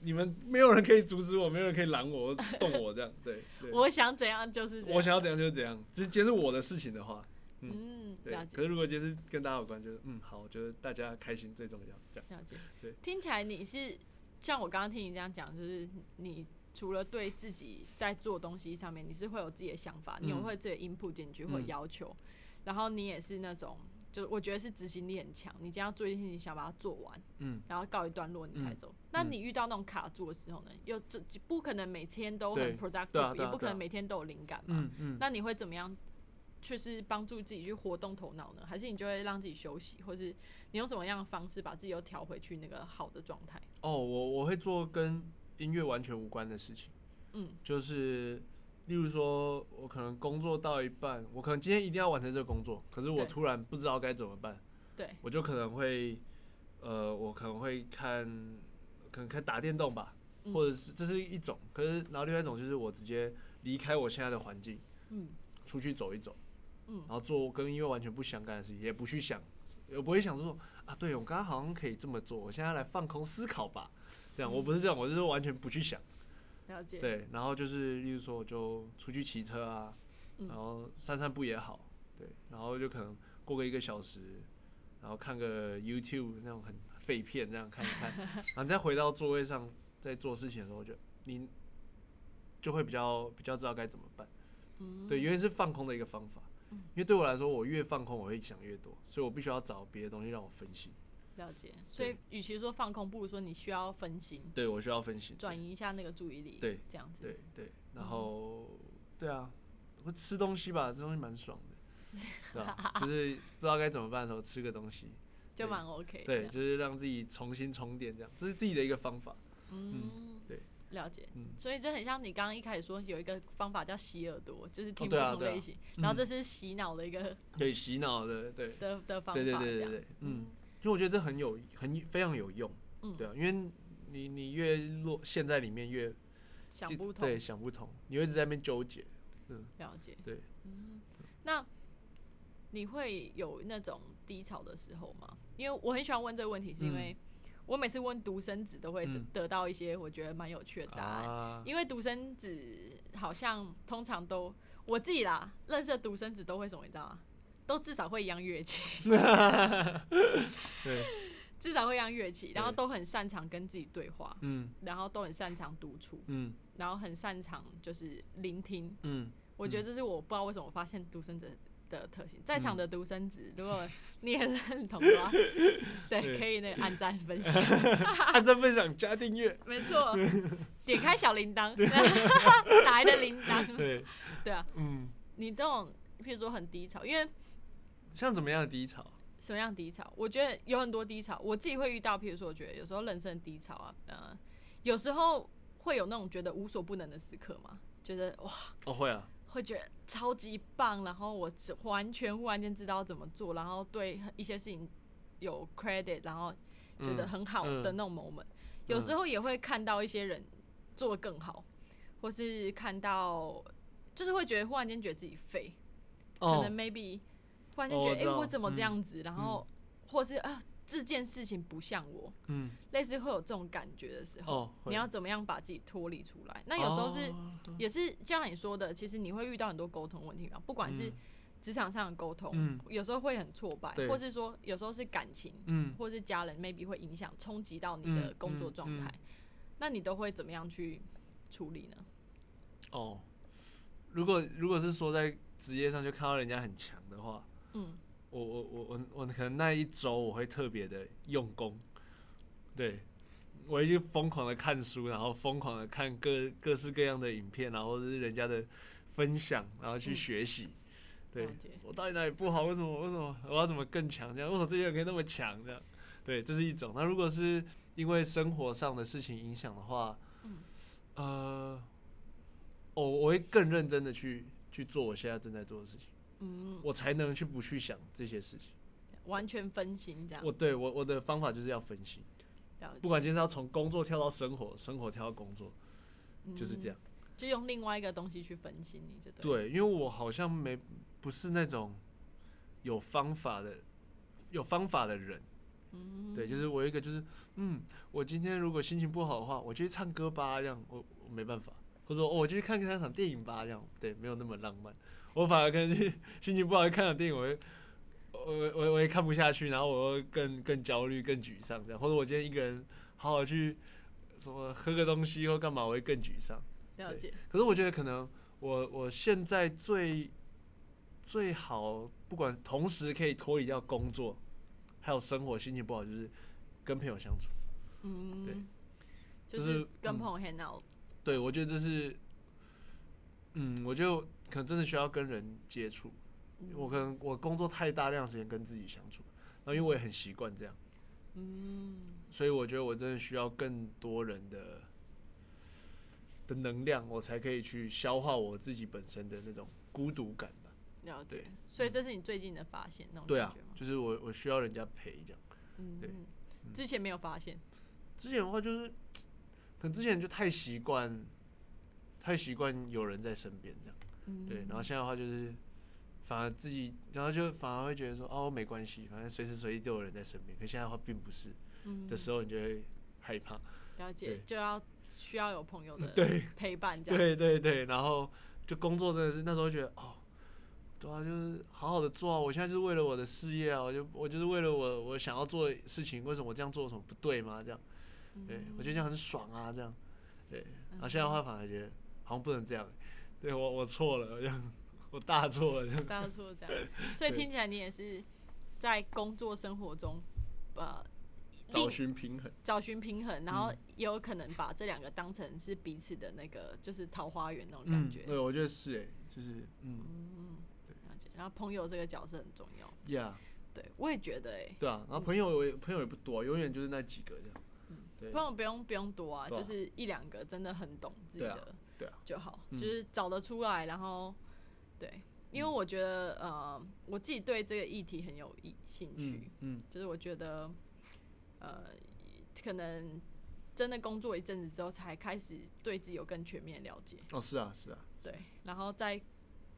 你们没有人可以阻止我，没有人可以拦我、动我，这样对。我想怎样就是我想要怎样就是怎样。就是今天是我的事情的话。嗯，对。可是如果今天是跟大家有关，就是嗯，好，我觉得大家开心最重要。这样。了解。对。听起来你是。像我刚刚听你这样讲，就是你除了对自己在做东西上面，你是会有自己的想法，你有会自己 input 进去或要求，然后你也是那种，就我觉得是执行力很强。你今天要做一件事情，想把它做完，嗯，然后告一段落你才走。那你遇到那种卡住的时候呢？又这不可能每天都很 productive，也不可能每天都有灵感嘛。嗯嗯。那你会怎么样？却是帮助自己去活动头脑呢？还是你就会让自己休息，或是你用什么样的方式把自己又调回去那个好的状态？哦，我我会做跟音乐完全无关的事情。嗯，就是例如说，我可能工作到一半，我可能今天一定要完成这个工作，可是我突然不知道该怎么办。对，我就可能会，呃，我可能会看，可能看打电动吧，或者是这是一种。可是然后另外一种就是我直接离开我现在的环境，嗯，出去走一走。然后做跟音乐完全不相干的事情，也不去想，也不会想说啊，对我刚刚好像可以这么做，我现在来放空思考吧。这样我不是这样，我是完全不去想。了解。对，然后就是例如说，我就出去骑车啊，然后散散步也好，对，然后就可能过个一个小时，然后看个 YouTube 那种很废片，这样看一看，然后再回到座位上，在做事情的时候，就你就会比较比较知道该怎么办。嗯。对，因为是放空的一个方法。因为对我来说，我越放空，我会想越多，所以我必须要找别的东西让我分心。了解，所以与其说放空，不如说你需要分心。对，我需要分心，转移一下那个注意力。对，这样子。对对，然后对啊，我吃东西吧，这东西蛮爽的，对吧？就是不知道该怎么办的时候，吃个东西就蛮 OK。对，就是让自己重新充电，这样，这是自己的一个方法。嗯，对。了解，嗯。所以就很像你刚刚一开始说有一个方法叫洗耳朵，就是听不同类型，然后这是洗脑的一个 对洗脑的对。的的方法，对对对对对，嗯，就我觉得这很有很非常有用，嗯，对啊，因为你你越落陷在里面越想不通，对想不通，你会一直在那边纠结，嗯，了解，对，嗯，那你会有那种低潮的时候吗？因为我很喜欢问这个问题，是因为。我每次问独生子都会得得到一些我觉得蛮有趣的答案，因为独生子好像通常都我自己啦认识的独生子都会什么你知道吗？都至少会一样乐器，对，至少会一样乐器，然后都很擅长跟自己对话，嗯，然后都很擅长独处，嗯，然后很擅长就是聆听，嗯，我觉得这是我不知道为什么我发现独生子的特性。在场的独生子，如果你也认同的话，对，可以那个按赞分享，按赞分享加订阅，没错，点开小铃铛，打来的铃铛，对，对啊，嗯，你这种譬如说很低潮，因为。像怎么样的低潮？什么样低潮？我觉得有很多低潮，我自己会遇到。譬如说，我觉得有时候人生低潮啊，呃，有时候会有那种觉得无所不能的时刻嘛，觉得哇，哦会啊，会觉得超级棒，然后我完全忽然间知道怎么做，然后对一些事情有 credit，然后觉得很好的那种 moment。有时候也会看到一些人做的更好，或是看到就是会觉得忽然间觉得自己废，可能 maybe。忽然间觉得，哎，我怎么这样子？然后，或是啊，这件事情不像我，嗯，类似会有这种感觉的时候，你要怎么样把自己脱离出来？那有时候是，也是就像你说的，其实你会遇到很多沟通问题嘛，不管是职场上的沟通，有时候会很挫败，或是说有时候是感情，嗯，或是家人，maybe 会影响冲击到你的工作状态，那你都会怎么样去处理呢？哦，如果如果是说在职业上就看到人家很强的话。嗯，我我我我我可能那一周我会特别的用功，对我会去疯狂的看书，然后疯狂的看各各式各样的影片，然后是人家的分享，然后去学习。对，我到底哪里不好？为什么？为什么我要怎么更强？这样为什么这些人可以那么强？这样，对，这是一种。那如果是因为生活上的事情影响的话，嗯，呃，我我会更认真的去去做我现在正在做的事情。嗯，我才能去不去想这些事情，完全分心这样。我对我我的方法就是要分心，不管今天是要从工作跳到生活，生活跳到工作，就是这样。就用另外一个东西去分心，你觉得？对，因为我好像没不是那种有方法的有方法的人。嗯，对，就是我一个就是，嗯，我今天如果心情不好的话，我就去唱歌吧，这样我我没办法，或者说我就去看看场电影吧，这样对，没有那么浪漫。我反而可能去心情不好看场电影，我会我我我也看不下去，然后我会更更焦虑、更沮丧这样。或者我今天一个人好好去什么喝个东西或干嘛，我会更沮丧。了解。可是我觉得可能我我现在最最好，不管同时可以脱离掉工作，还有生活，心情不好就是跟朋友相处。嗯。对。就是跟朋友 hang out。对，我觉得这是，嗯，我就。可能真的需要跟人接触，我可能我工作太大量时间跟自己相处，然后因为我也很习惯这样，嗯，所以我觉得我真的需要更多人的的能量，我才可以去消化我自己本身的那种孤独感吧。了解，所以这是你最近的发现那种对啊，就是我我需要人家陪这样，嗯，对，之前没有发现，之前的话就是，可能之前就太习惯，太习惯有人在身边这样。对，然后现在的话就是，反而自己，然后就反而会觉得说，哦，没关系，反正随时随地都有人在身边。可现在的话并不是，的时候你就会害怕。了解，就要需要有朋友的 对陪伴这样。对对对，然后就工作真的是那时候觉得，哦，对啊，就是好好的做啊。我现在就是为了我的事业啊，我就我就是为了我我想要做的事情，为什么我这样做有什么不对吗？这样，对我觉得这样很爽啊，这样，对。然后现在的话反而觉得好像不能这样。对我我错了，这样我大错了，这样大错这样，所以听起来你也是在工作生活中，呃，找寻平衡，找寻平衡，然后也有可能把这两个当成是彼此的那个，就是桃花源那种感觉。对，我觉得是哎，就是嗯嗯，对，然后朋友这个角色很重要。Yeah，对，我也觉得哎。对啊，然后朋友也朋友也不多，永远就是那几个这样。嗯，对，朋友不用不用多啊，就是一两个真的很懂自己的。对啊，就好，就是找得出来，然后，对，因为我觉得，呃，我自己对这个议题很有意兴趣，嗯，就是我觉得，呃，可能真的工作一阵子之后，才开始对自己有更全面了解。哦，是啊，是啊，对，然后在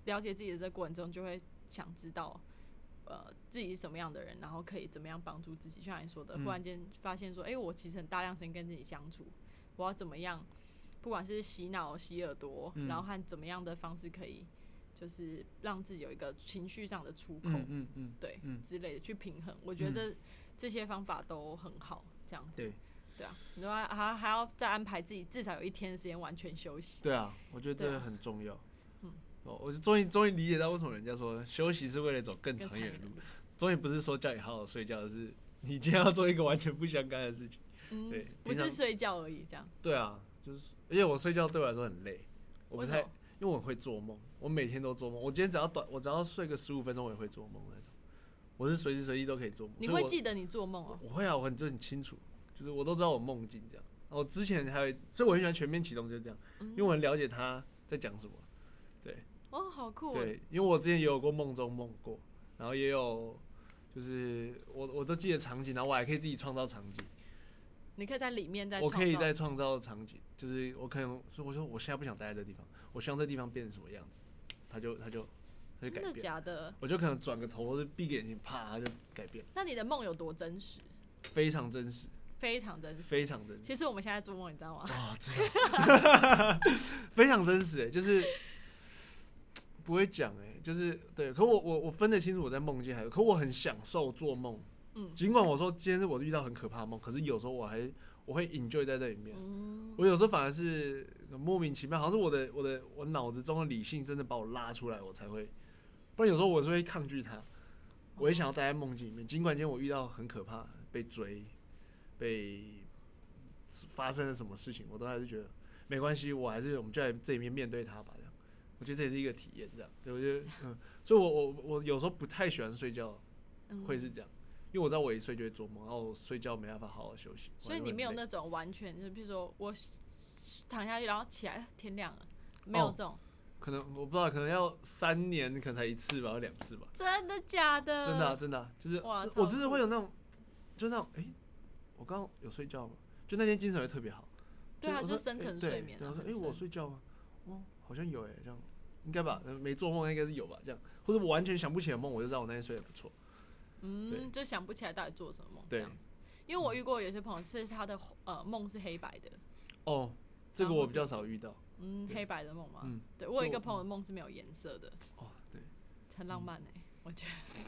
了解自己的这个过程中，就会想知道呃自己是什么样的人，然后可以怎么样帮助自己。就像你说的，嗯。忽然间发现说，哎、我其实很大量时间跟自己相处，我要怎么样，不管是洗脑、洗耳朵，嗯然后看怎么样的方式可以，就是让自己有一个情绪上的出口，嗯嗯嗯，对、嗯之类的去平衡。我觉得这、这些方法都很好，这样子。对对啊，你说还还要再安排自己至少有一天的时间完全休息。对啊，我觉得这个很重要。嗯哦，我就终于终于理解到为什么人家说休息是为了走更更长远的路。终于不是说叫你好好睡觉，而是你今天要做一个完全不相干的事情。嗯对，不是睡觉而已，这样。对啊，就是而且我睡觉对我来说很累，我不太因为我很会做梦，我每天都做梦。我今天只要短，我只要睡个十五分钟，我也会做梦那种。我是随时随地都可以做梦。你会记得你做梦哦、我会啊，我很就很清楚，就是我都知道我梦境这样。我之前还有，所以我很喜欢全面启动，就是这样，因为我很了解他在讲什么。对哦，好酷哦！对，因为我之前也有过梦中梦过，然后也有就是我我都记得场景，然后我还可以自己创造场景，你可以在里面再我可以创造再创造场景，就是我可能说我说我现在不想待在这地方，我希望这地方变成什么样子，他就他就他就改真的变，假的？我就可能转个头或者闭个眼睛，啪，他就改变，那你的梦有多真实？非常真实，非常真实。非常真实。其实我们现在做梦，你知道吗？哇，知道，非常真实哎，就是不会讲哎，就是对，可我我我分得清楚我在梦境还有，可我很享受做梦，嗯。尽管我说今天是我遇到很可怕的梦，可是有时候我还我会 enjoy 在这里面，嗯，我有时候反而是莫名其妙，好像是我的我的我脑子中的理性真的把我拉出来，我才会，不然有时候我是会抗拒它，我也想要待在梦境里面，尽管今天我遇到很可怕，被追，被发生了什么事情，我都还是觉得没关系，我还是我们就在这里面面对它吧，这样，我觉得这也是一个体验，这样，对，我觉得嗯，所以我我我有时候不太喜欢睡觉，嗯。会是这样。因为我知道我一睡就会做梦，然后我睡觉没办法好好休息，所以你没有那种完全，就比如说我躺下去，然后起来天亮了，没有哦这种，可能我不知道，可能要三年，可能才一次吧，或两次吧。真的假的？真的啊、真的啊、就是我真的会有那种，就那种，哎、我刚刚有睡觉吗？就那天精神会特别好。对啊，就深层睡眠啊。对我说，哎、很我睡觉吗？哦，好像有哎、这样应该吧？呃没做梦应该是有吧？这样，或者我完全想不起来梦，我就知道我那天睡得不错。对嗯，就想不起来到底做什么梦这对样子。因为我遇过有些朋友是他的呃梦是黑白的，哦，这个我比较少遇到。嗯，黑白的梦嘛。嗯，对我有一个朋友的梦是没有颜色的，哦，对很浪漫哎，我觉得。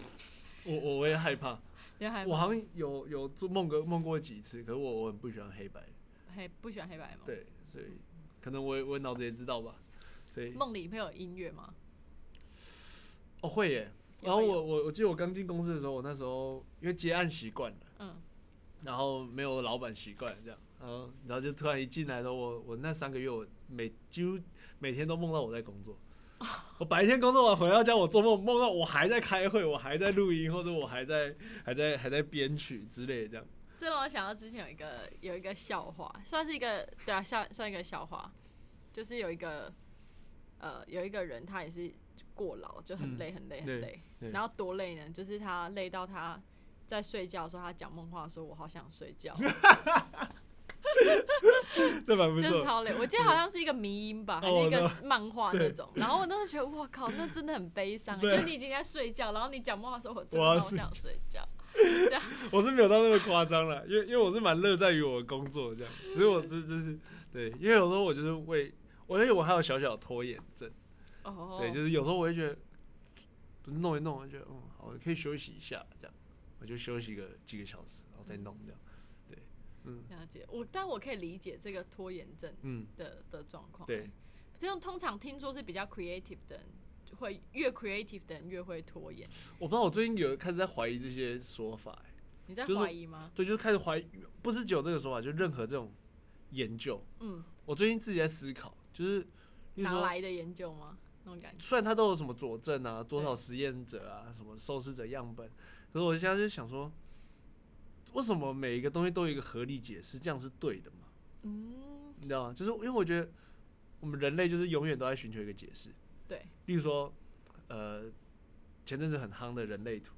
我我我也害怕，你还我好像有有做梦过梦过几次，可是我我很不喜欢黑白。黑不喜欢黑白的梦。对，所以可能我我脑子也知道吧。所以梦里会有音乐吗？哦会耶。然后我我我记得我刚进公司的时候，我那时候因为接案习惯了，嗯，然后没有老板习惯这样，然后然后就突然一进来的时候，我我那三个月我每几乎每天都梦到我在工作。我白天工作完回到家，我做梦梦到我还在开会，我还在录音，或者我还在还在还在编曲之类的这样。这让我想到之前有一个有一个笑话，算是一个对啊，算算一个笑话，就是有一个呃有一个人他也是过劳，就很嗯累很累很累，对然后多累呢？就是他累到他在睡觉的时候，他讲梦话说：“我好想睡觉。”这蛮不错。真的超累。我记得好像是一个迷音吧，还是一个漫画那种。然后我那时候觉得，哇靠，那真的很悲伤。就是你已经在睡觉，然后你讲梦话说：“我真的好想睡觉。我是没有到那么夸张了，因为因为我是蛮乐在于我的工作这样，所以我这就是对，因为有时候我就是为我因为我还有小小拖延症，”哦，对，就是有时候我会觉得，就弄一弄，我觉得嗯好，可以休息一下这样，我就休息个几个小时，然后再弄这样，对，嗯了解我，但我可以理解这个拖延症嗯，的的状况。对，这种通常听说是比较 creative 的人，就会越 creative 的人越会拖延。我不知道我最近有开始在怀疑这些说法、欸，你在怀疑吗？对，就是开始怀疑，不是只有这个说法，就任何这种研究，嗯，我最近自己在思考，就是。哪来的研究吗？那种感觉。虽然它都有什么佐证啊，多少实验者啊，什么受试者样本，可是我现在就想说，为什么每一个东西都有一个合理解释，这样是对的吗？嗯，你知道吗？就是因为我觉得我们人类就是永远都在寻求一个解释。对，例如说，呃，前阵子很夯的人类图，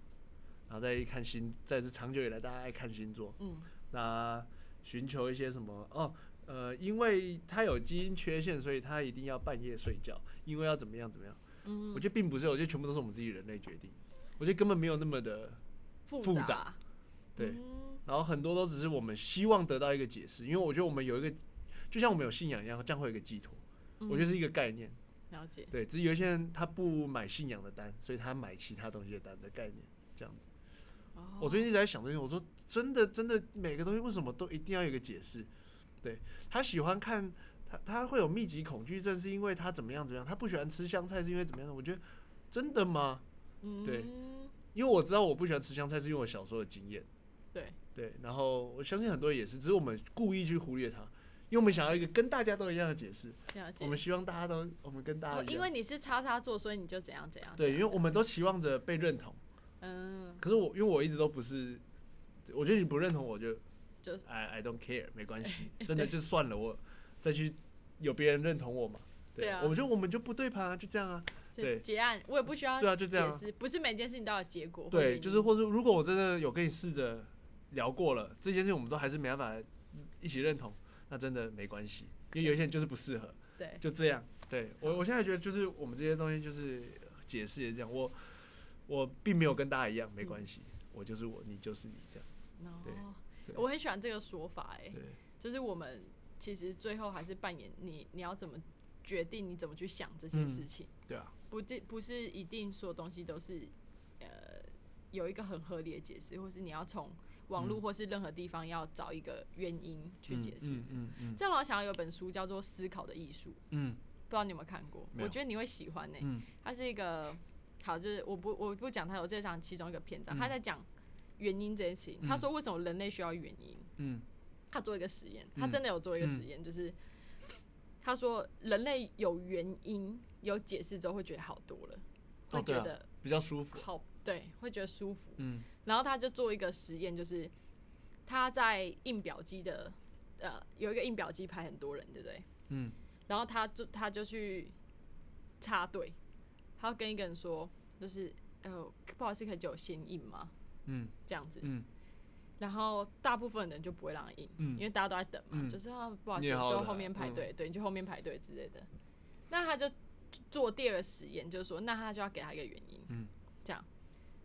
然后再一看星，再是长久以来大家爱看星座，嗯，那寻求一些什么哦，呃，因为他有基因缺陷，所以他一定要半夜睡觉，因为要怎么样怎么样。嗯我觉得并不是，我觉得全部都是我们自己人类决定。我觉得根本没有那么的复复杂对，然后很多都只是我们希望得到一个解释，因为我觉得我们有一个，就像我们有信仰一样，这样会有一个寄托，我觉得是一个概念。了解。对，只是有一些人他不买信仰的单，所以他买其他东西的单的概念，这样子。我最近一直在想这些，我说真的，真的每个东西为什么都一定要有一个解释？对他喜欢看他他会有密集恐惧症，是因为他怎么样怎么样？他不喜欢吃香菜是因为怎么样？我觉得真的吗？嗯对，因为我知道我不喜欢吃香菜是因为我小时候的经验。对对，然后我相信很多人也是，只是我们故意去忽略它，因为我们想要一个跟大家都一样的解释。我们希望大家都我们跟大家，因为你是叉叉座，所以你就怎样怎样。对，因为我们都期望着被认同。嗯。可是我因为我一直都不是，我觉得你不认同我就就 I I don't care 没关系，真的就算了，我再去有别人认同我嘛。对啊。我们就我们就不对盘啊，就这样啊。对，结案我也不需要。对啊，就这样。不是每件事情都有结果。对，就是或者如果我真的有跟你试着。聊过了这件事情，我们都还是没办法一起认同，那真的没关系，因为有些人就是不适合，对，就这样。对我，我现在觉得就是我们这些东西就是解释也这样，我我并没有跟大家一样，没关系，我就是我，你就是你这样。对，我很喜欢这个说法，哎，就是我们其实最后还是扮演你，你要怎么决定，你怎么去想这些事情？对啊，不这不是一定所有东西都是呃有一个很合理的解释，或是你要从。网络或是任何地方要找一个原因去解释。嗯嗯嗯。这样我想有本书叫做《思考的艺术》。嗯。不知道你有没有看过？我觉得你会喜欢呢。嗯。它是一个好，就是我不我不讲它，我就讲其中一个篇章。他在讲原因这件事情。他说为什么人类需要原因？嗯。他做一个实验，他真的有做一个实验，就是他说人类有原因有解释之后会觉得好多了，会觉得比较舒服。好，对，会觉得舒服。嗯。然后他就做一个实验，就是他在印表机的呃有一个印表机排很多人，对不对？嗯。然后他就他就去插队，他要跟一个人说，就是呃不好意思，可以借我先印吗？嗯。这样子。嗯。然后大部分人就不会让他印，因为大家都在等嘛，就是不好意思，就后面排队，对，你就后面排队之类的。那他就做第二个实验，就是说，那他就要给他一个原因，嗯，这样。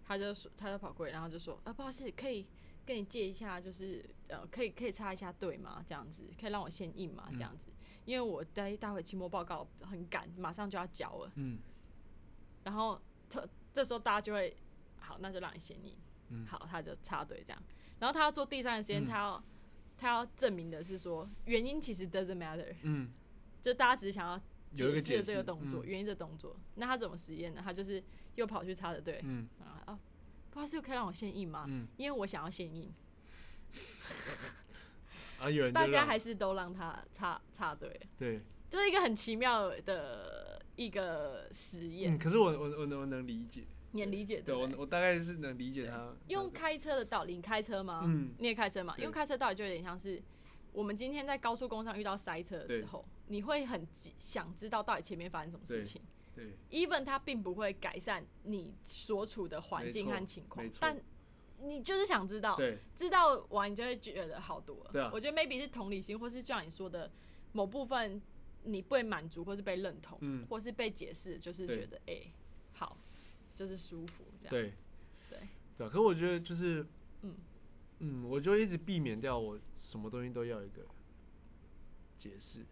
他就说，他就跑过来，然后就说：“啊，不好意思，可以跟你借一下，就是呃，可以可以插一下队吗？这样子可以让我先印吗？这样子，因为我待待会期末报告很赶，马上就要交了。嗯，然后这这时候大家就会好，那就让你先印。嗯，好，他就插队这样。然后他要做第三个实验，他要他要证明的是说，原因其实 doesn't matter。嗯，就大家只是想要解释这个动作，原因这动作。那他怎么实验呢？他就是又跑去插着队。嗯啊。不知道是可以让我现印吗？嗯，因为我想要现印。啊，有人 大家还是都让他插插队。对，就是一个很奇妙的一个实验。嗯，可是我我我能我能理解，你理解对？我我大概是能理解他。用开车的道理，你开车吗？嗯，你也开车嘛？用开车道理就有点像是我们今天在高速公路上遇到塞车的时候，你会很想知道到底前面发生什么事情。对，even 它并不会改善你所处的环境和情况，但你就是想知道，知道完你就会觉得好多了。对啊，我觉得 maybe 是同理心，或是就像你说的某部分你被满足，或是被认同，嗯，或是被解释，就是觉得哎，好，就是舒服这样。对，对，对。可我觉得就是，嗯嗯，我就一直避免掉我什么东西都要一个解释。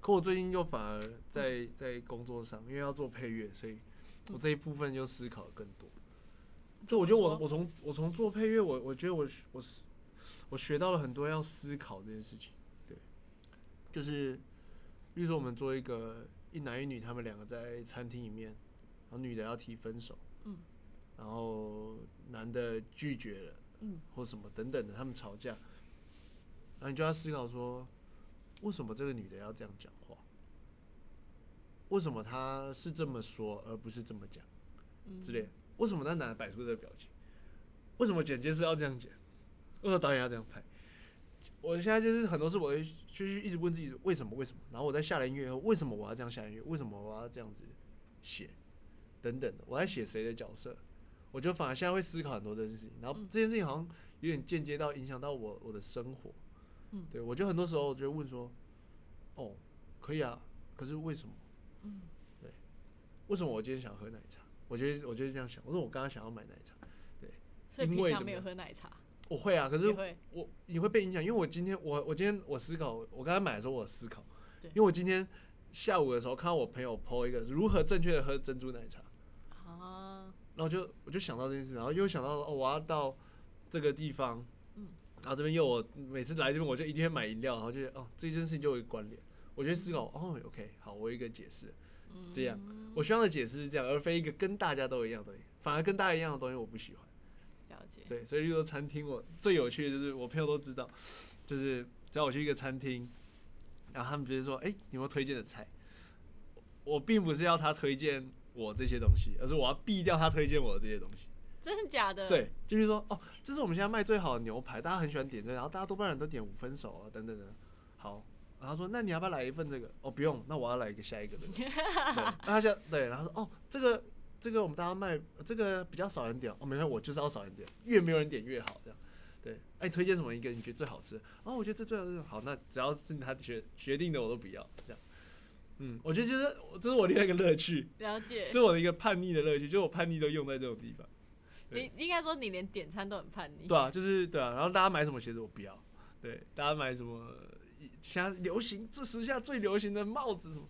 可我最近又反而在在工作上，因为要做配乐，所以我这一部分就思考更多。就我觉得我我从我从做配乐，我我觉得我我我学到了很多要思考这件事情。对，就是比如说我们做一个一男一女，他们两个在餐厅里面，然后女的要提分手，嗯，然后男的拒绝了，嗯，或什么等等的，他们吵架，然后你就要思考说。为什么这个女的要这样讲话？为什么她是这么说而不是这么讲？之类？为什么那男的摆出这个表情？为什么剪接师要这样剪？为什么导演要这样拍？我现在就是很多事，我会就是一直问自己为什么？为什么？然后我在下了音乐后，为什么我要这样下音乐？为什么我要这样子写？等等的，我在写谁的角色？我就反而现在会思考很多这件事情，然后这件事情好像有点间接到影响到我我的生活。嗯，对，我就很多时候就问说，哦，可以啊，可是为什么？嗯，对，为什么我今天想喝奶茶？我觉得我就是这样想，我说我刚刚想要买奶茶，所以因平常没有喝奶茶，我会啊，可是我你会被影响，因为我今天我我今天我思考，我刚才买的时候我有思考，对。因为我今天下午的时候看到我朋友 po 一个如何正确的喝珍珠奶茶，啊，然后就我就想到这件事，然后又想到哦我要到这个地方，嗯然后这边又我每次来这边我就一定会买饮料，然后就觉得哦这件事情就有关联，我就会思考哦 OK 好我有一个解释，嗯这样我希望的解释是这样，而非一个跟大家都一样的东西，反而跟大家一样的东西我不喜欢。了解，对，所以例如说餐厅，我最有趣的就是我朋友都知道，就是只要我去一个餐厅，然后他们直接说，哎、你有没有推荐的菜？我并不是要他推荐我这些东西，而是我要避掉他推荐我的这些东西。真的假的？，对，就是说，哦，这是我们现在卖最好的牛排，大家很喜欢点这个，然后大家多半人都点五分熟啊，等等的。好，然后说，那你要不要来一份这个？哦，不用，那我要来一个下一个的。对，那他就对，然后说，哦，这个这个我们大家卖这个比较少人点，哦，没事，我就是要少人点，越没有人点越好，这样。对，哎、推荐什么一个你觉得最好吃？哦，我觉得这最好吃。好，那只要是他决决定的，我都不要，这样。嗯，我觉得就是这是我另外一个乐趣，了解这。是我的一个叛逆的乐趣，就是我叛逆都用在这种地方。你应该说你连点餐都很叛逆。对啊，就是对啊，然后大家买什么鞋子我不要，对，大家买什么现在流行这时下最流行的帽子什么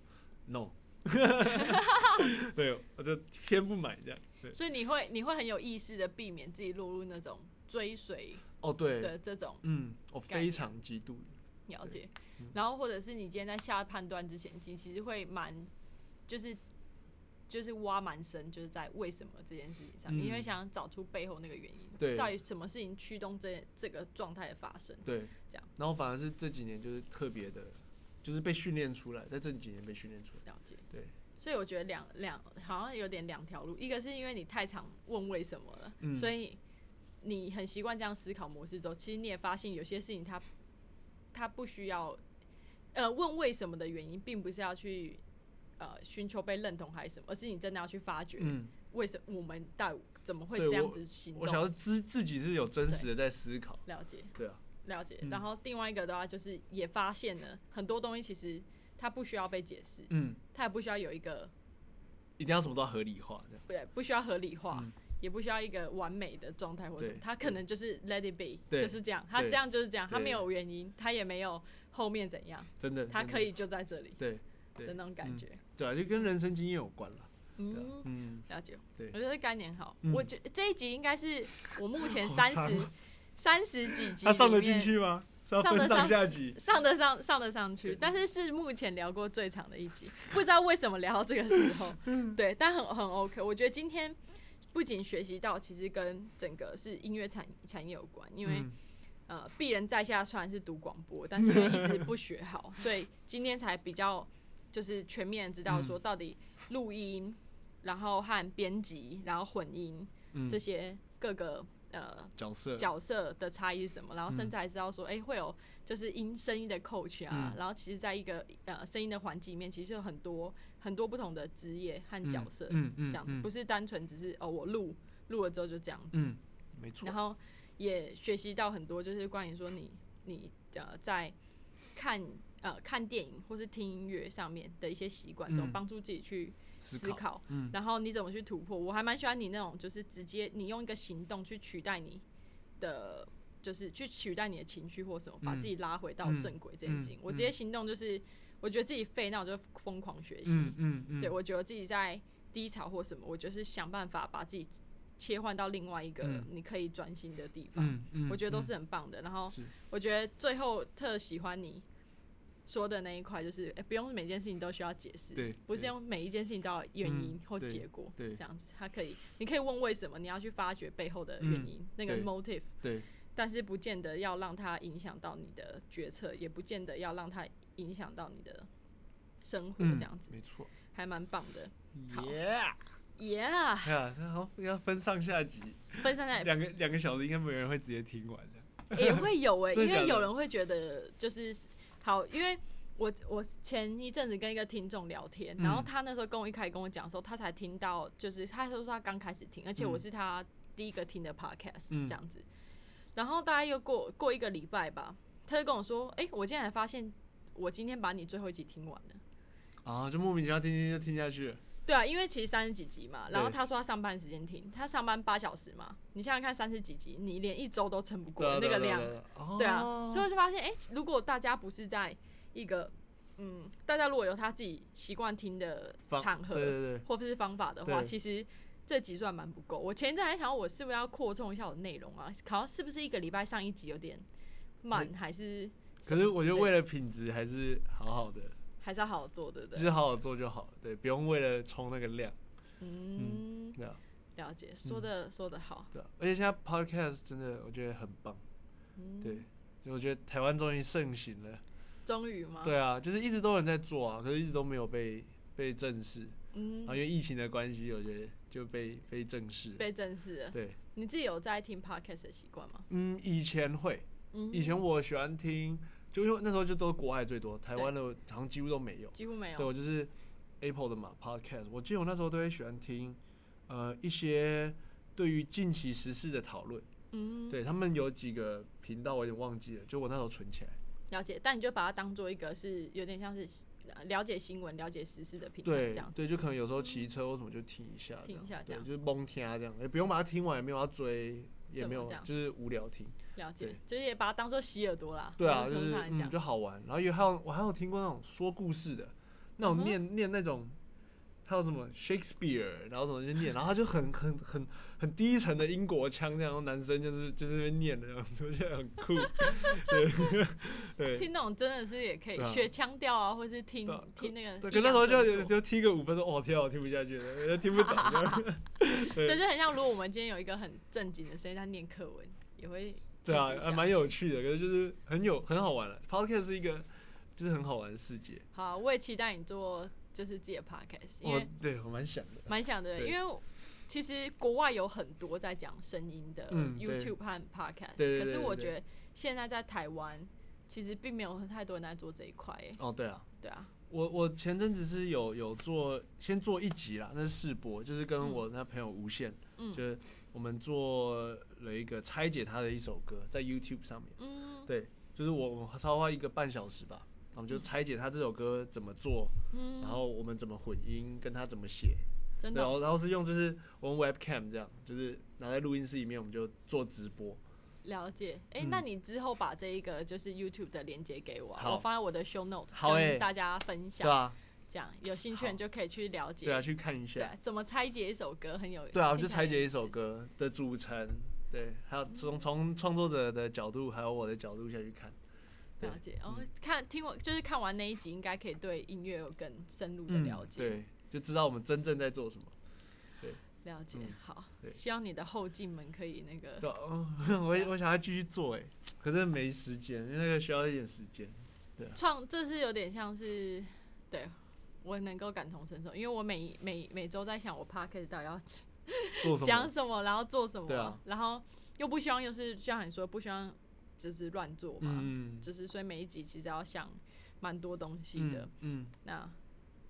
，no，对，我就偏不买这样。对，所以你会你会很有意识的避免自己落入那种追随哦对，的这种嗯，我非常嫉妒你。了解嗯，然后或者是你今天在下判断之前，你其实会蛮就是就是挖蛮深，就是在为什么这件事情上面，嗯你会想找出背后那个原因，对到底什么事情驱动这这个状态的发生？对，这样。然后反而是这几年就是特别的，就是被训练出来，在这几年被训练出来。了解。对，所以我觉得两两好像有点两条路，一个是因为你太常问为什么了，嗯所以你很习惯这样思考模式之后，其实你也发现有些事情它它不需要呃问为什么的原因，并不是要去呃寻求被认同还是什么，而是你真的要去发掘嗯，为什么我们到底怎么会这样子行动。我想要自自己是有真实的在思考。了解对啊，了解，嗯然后另外一个的话就是也发现了很多东西其实它不需要被解释，嗯，它也不需要有一个一定要什么都要合理化对，不需要合理化，嗯也不需要一个完美的状态或什么他，可能就是 let it be，就是这样，他这样就是这样，他没有原因，他也没有后面怎样，真的，他可以就在这里对对的那种感嗯觉。对啊，就跟人生经验有关了。嗯，嗯，了解。对我觉得概念好。嗯我觉这一集应该是我目前 三十三十几集，他上得进，去吗？上上得上下集？上得上上得上去，但是是目前聊过最长的一集，不知道为什么聊到这个时候。嗯 对，但很很 OK。我觉得今天不仅学习到，其实跟整个是音乐产产业有关，因为。嗯。呃，鄙人在下虽然是读广播，但是一直不学好，所以今天才比较就是全面知道说到底录音，然后和编辑，然后混音嗯这些各个呃角色，角色的差异是什么，然后甚嗯。至还知道说，哎、会有就是音声音的 coach 啊，嗯。然后其实在一个呃声音的环境里面，其实有很多很多不同的职业和角色，嗯嗯，这样不是单纯只是哦我录录了之后就这样子。嗯，没错然。后也学习到很多，就是关于说你你呃在看呃看电影或是听音乐上面的一些习惯，怎么嗯帮助自己去思思考，嗯然后你怎么去突破。我还蛮喜欢你那种，就是直接你用一个行动去取代你的。就是去取代你的情绪或什么，把嗯自己拉回到嗯正轨这件事情。嗯我直接行动就是，我觉得自己废，那我就疯狂学习。嗯嗯嗯，对我觉得自己在低潮或什么，我就是想办法把自己切换到另外一个嗯。你可以专心的地方。嗯嗯，我觉得都嗯。是很棒的。然后我觉得最后特喜欢你说的那一块，就是、诶不用每件事情都需要解释，对，不是用每一件事情都要有原因或结果，对。这样子，它可以，你可以问为什么，你要去发掘背后的原因，那个 motive，对。但是不见得要让它影响到你的决策，也不见得要让它影响到你的生活，嗯这样子、没错。还蛮棒的。好 Yeah，Yeah，哎呀，这好要分上下集，分散在两个两个小时应该没有人会直接听完的。也会有哎、因为有人会觉得就是好，因为我我前一阵子跟一个听众聊天，然后嗯。他那时候跟我一开始跟我讲的时候，他才听到，就是他说他刚开始听，而且嗯。我是他第一个听的 podcast 嗯。这样子，然后大概又过过一个礼拜吧，他就跟我说，哎、我竟然发现，我今天把你最后一集听完了。啊，就莫名其妙听听就听下去。对啊，因为其实三十几集嘛，然后他说他上班时间听，他上班八小时嘛，你想想看三十几集，你连一周都撑不过那个量，对啊所以我就发现，哎、如果大家不是在一个，嗯，大家如果有他自己习惯听的场合对对对，或者是方法的话，其实这集算蛮不够。我前一阵还想，我是不是要扩充一下我的内容啊？好像是不是一个礼拜上一集有点慢，还是？可是我觉得为了了品质还是好好的，还是要好好做，对不对？就是好好做就好了，对，不用为了冲那个量，嗯，了解，说的、说的好，对啊，而且现在 podcast 真的我觉得很棒，嗯，对，就我觉得台湾终于盛行了，终于吗？，对啊，就是一直都有人在做啊，可是一直都没有被被正视，嗯。然后，因为疫情的关系，我觉得就被被正视，被正视了。对，你自己有在听 podcast 的习惯吗？嗯，以前会，嗯，以前我喜欢听，就因为那时候就都国外最多，台湾的好像几乎都没有。几乎没有。对我就是 Apple 的嘛，Podcast。我记得我那时候都会喜欢听，呃，一些对于近期时事的讨论。嗯，对他们有几个频道我有点忘记了，就我那时候存起来。了解，但你就把它当做一个是有点像是呃了解新闻、了解时事的频道对这样。对，就可能有时候骑车或什么就听一下听一下这样就是蒙听啊这样，也不用把它听完，也没有要追，也没有就是无聊听。了解对，就是也把它当做洗耳朵啦。对啊，就是嗯就好玩。然后也还有我还有听过那种说故事的，那种念、念那种，还有什么 Shakespeare，然后什么就念，然后他就很 很很很低沉的英国腔这样，男生就是就是念的这样子，我觉得很酷。对 对听那种真的是也可以学腔调啊，或是听听那个对，可那时候就就听个五分钟，哦天啊，我听不下去了，就听不懂。对，就很像如果我们今天有一个很正经的声音在念课文，也会对啊还蛮有趣的，可是就是很有很好玩了。Podcast 是一个就是很好玩的世界，好，我也期待你做就是自己的 podcast，因我为对我蛮想的。蛮想的，因为其实国外有很多在讲声音的 YouTube 和 podcast，、可是我对觉得现在在台湾其实并没有太多人在做这一块，哎，哦，对啊。对啊，我我前阵子是有有做，先做一集啦，那是试播，就是跟嗯。我那朋友无限，嗯。就是我们做了一个拆解他的一首歌，在 YouTube 上面，嗯。对，就是我我们超花一个半小时吧，我们就嗯拆解他这首歌怎么做，嗯，然后我们怎么混音，跟他怎么写，真的。哦、然后然后是用就是我们 Webcam 这样，就是拿在录音室里面，我们就做直播，了解，哎、嗯。那你之后把这一个就是 YouTube 的链接给我我放在我的 Show Note，跟大家分享，对啊，这样有兴趣的好你就可以去了解，对啊，去看一下，对怎么拆解一首歌很有，对啊，我就拆解一首歌的组成，对，还有从从创作者的角度，还有我的角度下去看。对了解，哦，嗯看听我就是看完那一集，应该可以对音乐有更深入的嗯了解，对，就知道我们真正在做什么。对。了解，嗯好，对。希望你的后进们可以那个对，哦 我我想要继续做哎，可是没时间，因为那个需要一点时间。对创，这是有点像是，对我能够感同身受，因为我每每每周在想我 p o d c a s t 到底要？讲什么，然后做什么，然后又不希望又是像你说不希望就是乱做嘛，嗯，就是所以每一集其实要想蛮多东西的，嗯，嗯，那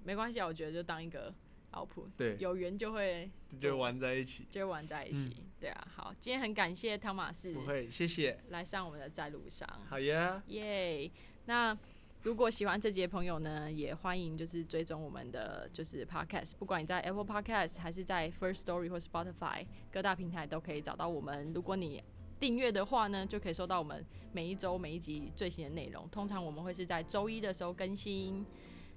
没关系啊，我觉得就当一个 output，对，有缘就会就玩在一起。就玩在一起，对啊，好，今天很感谢汤马士不会，谢谢。来上我们的在路上，好呀，耶那如果喜欢这集的朋友呢，也欢迎就是追踪我们的就是 podcast，不管你在 Apple Podcast 还是在 First Story 或 Spotify 各大平台都可以找到我们。如果你订阅的话呢，就可以收到我们每一周每一集最新的内容。通常我们会是在周一的时候更新。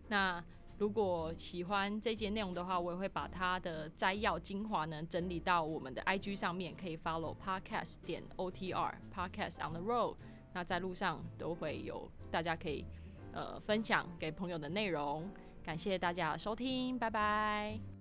那如果喜欢这节内容的话，我也会把它的摘要精华呢整理到我们的 IG 上面，可以 follow podcast 点 OTR podcast on the road。那在路上都会有大家可以呃分享给朋友的内容。感谢大家收听，拜拜。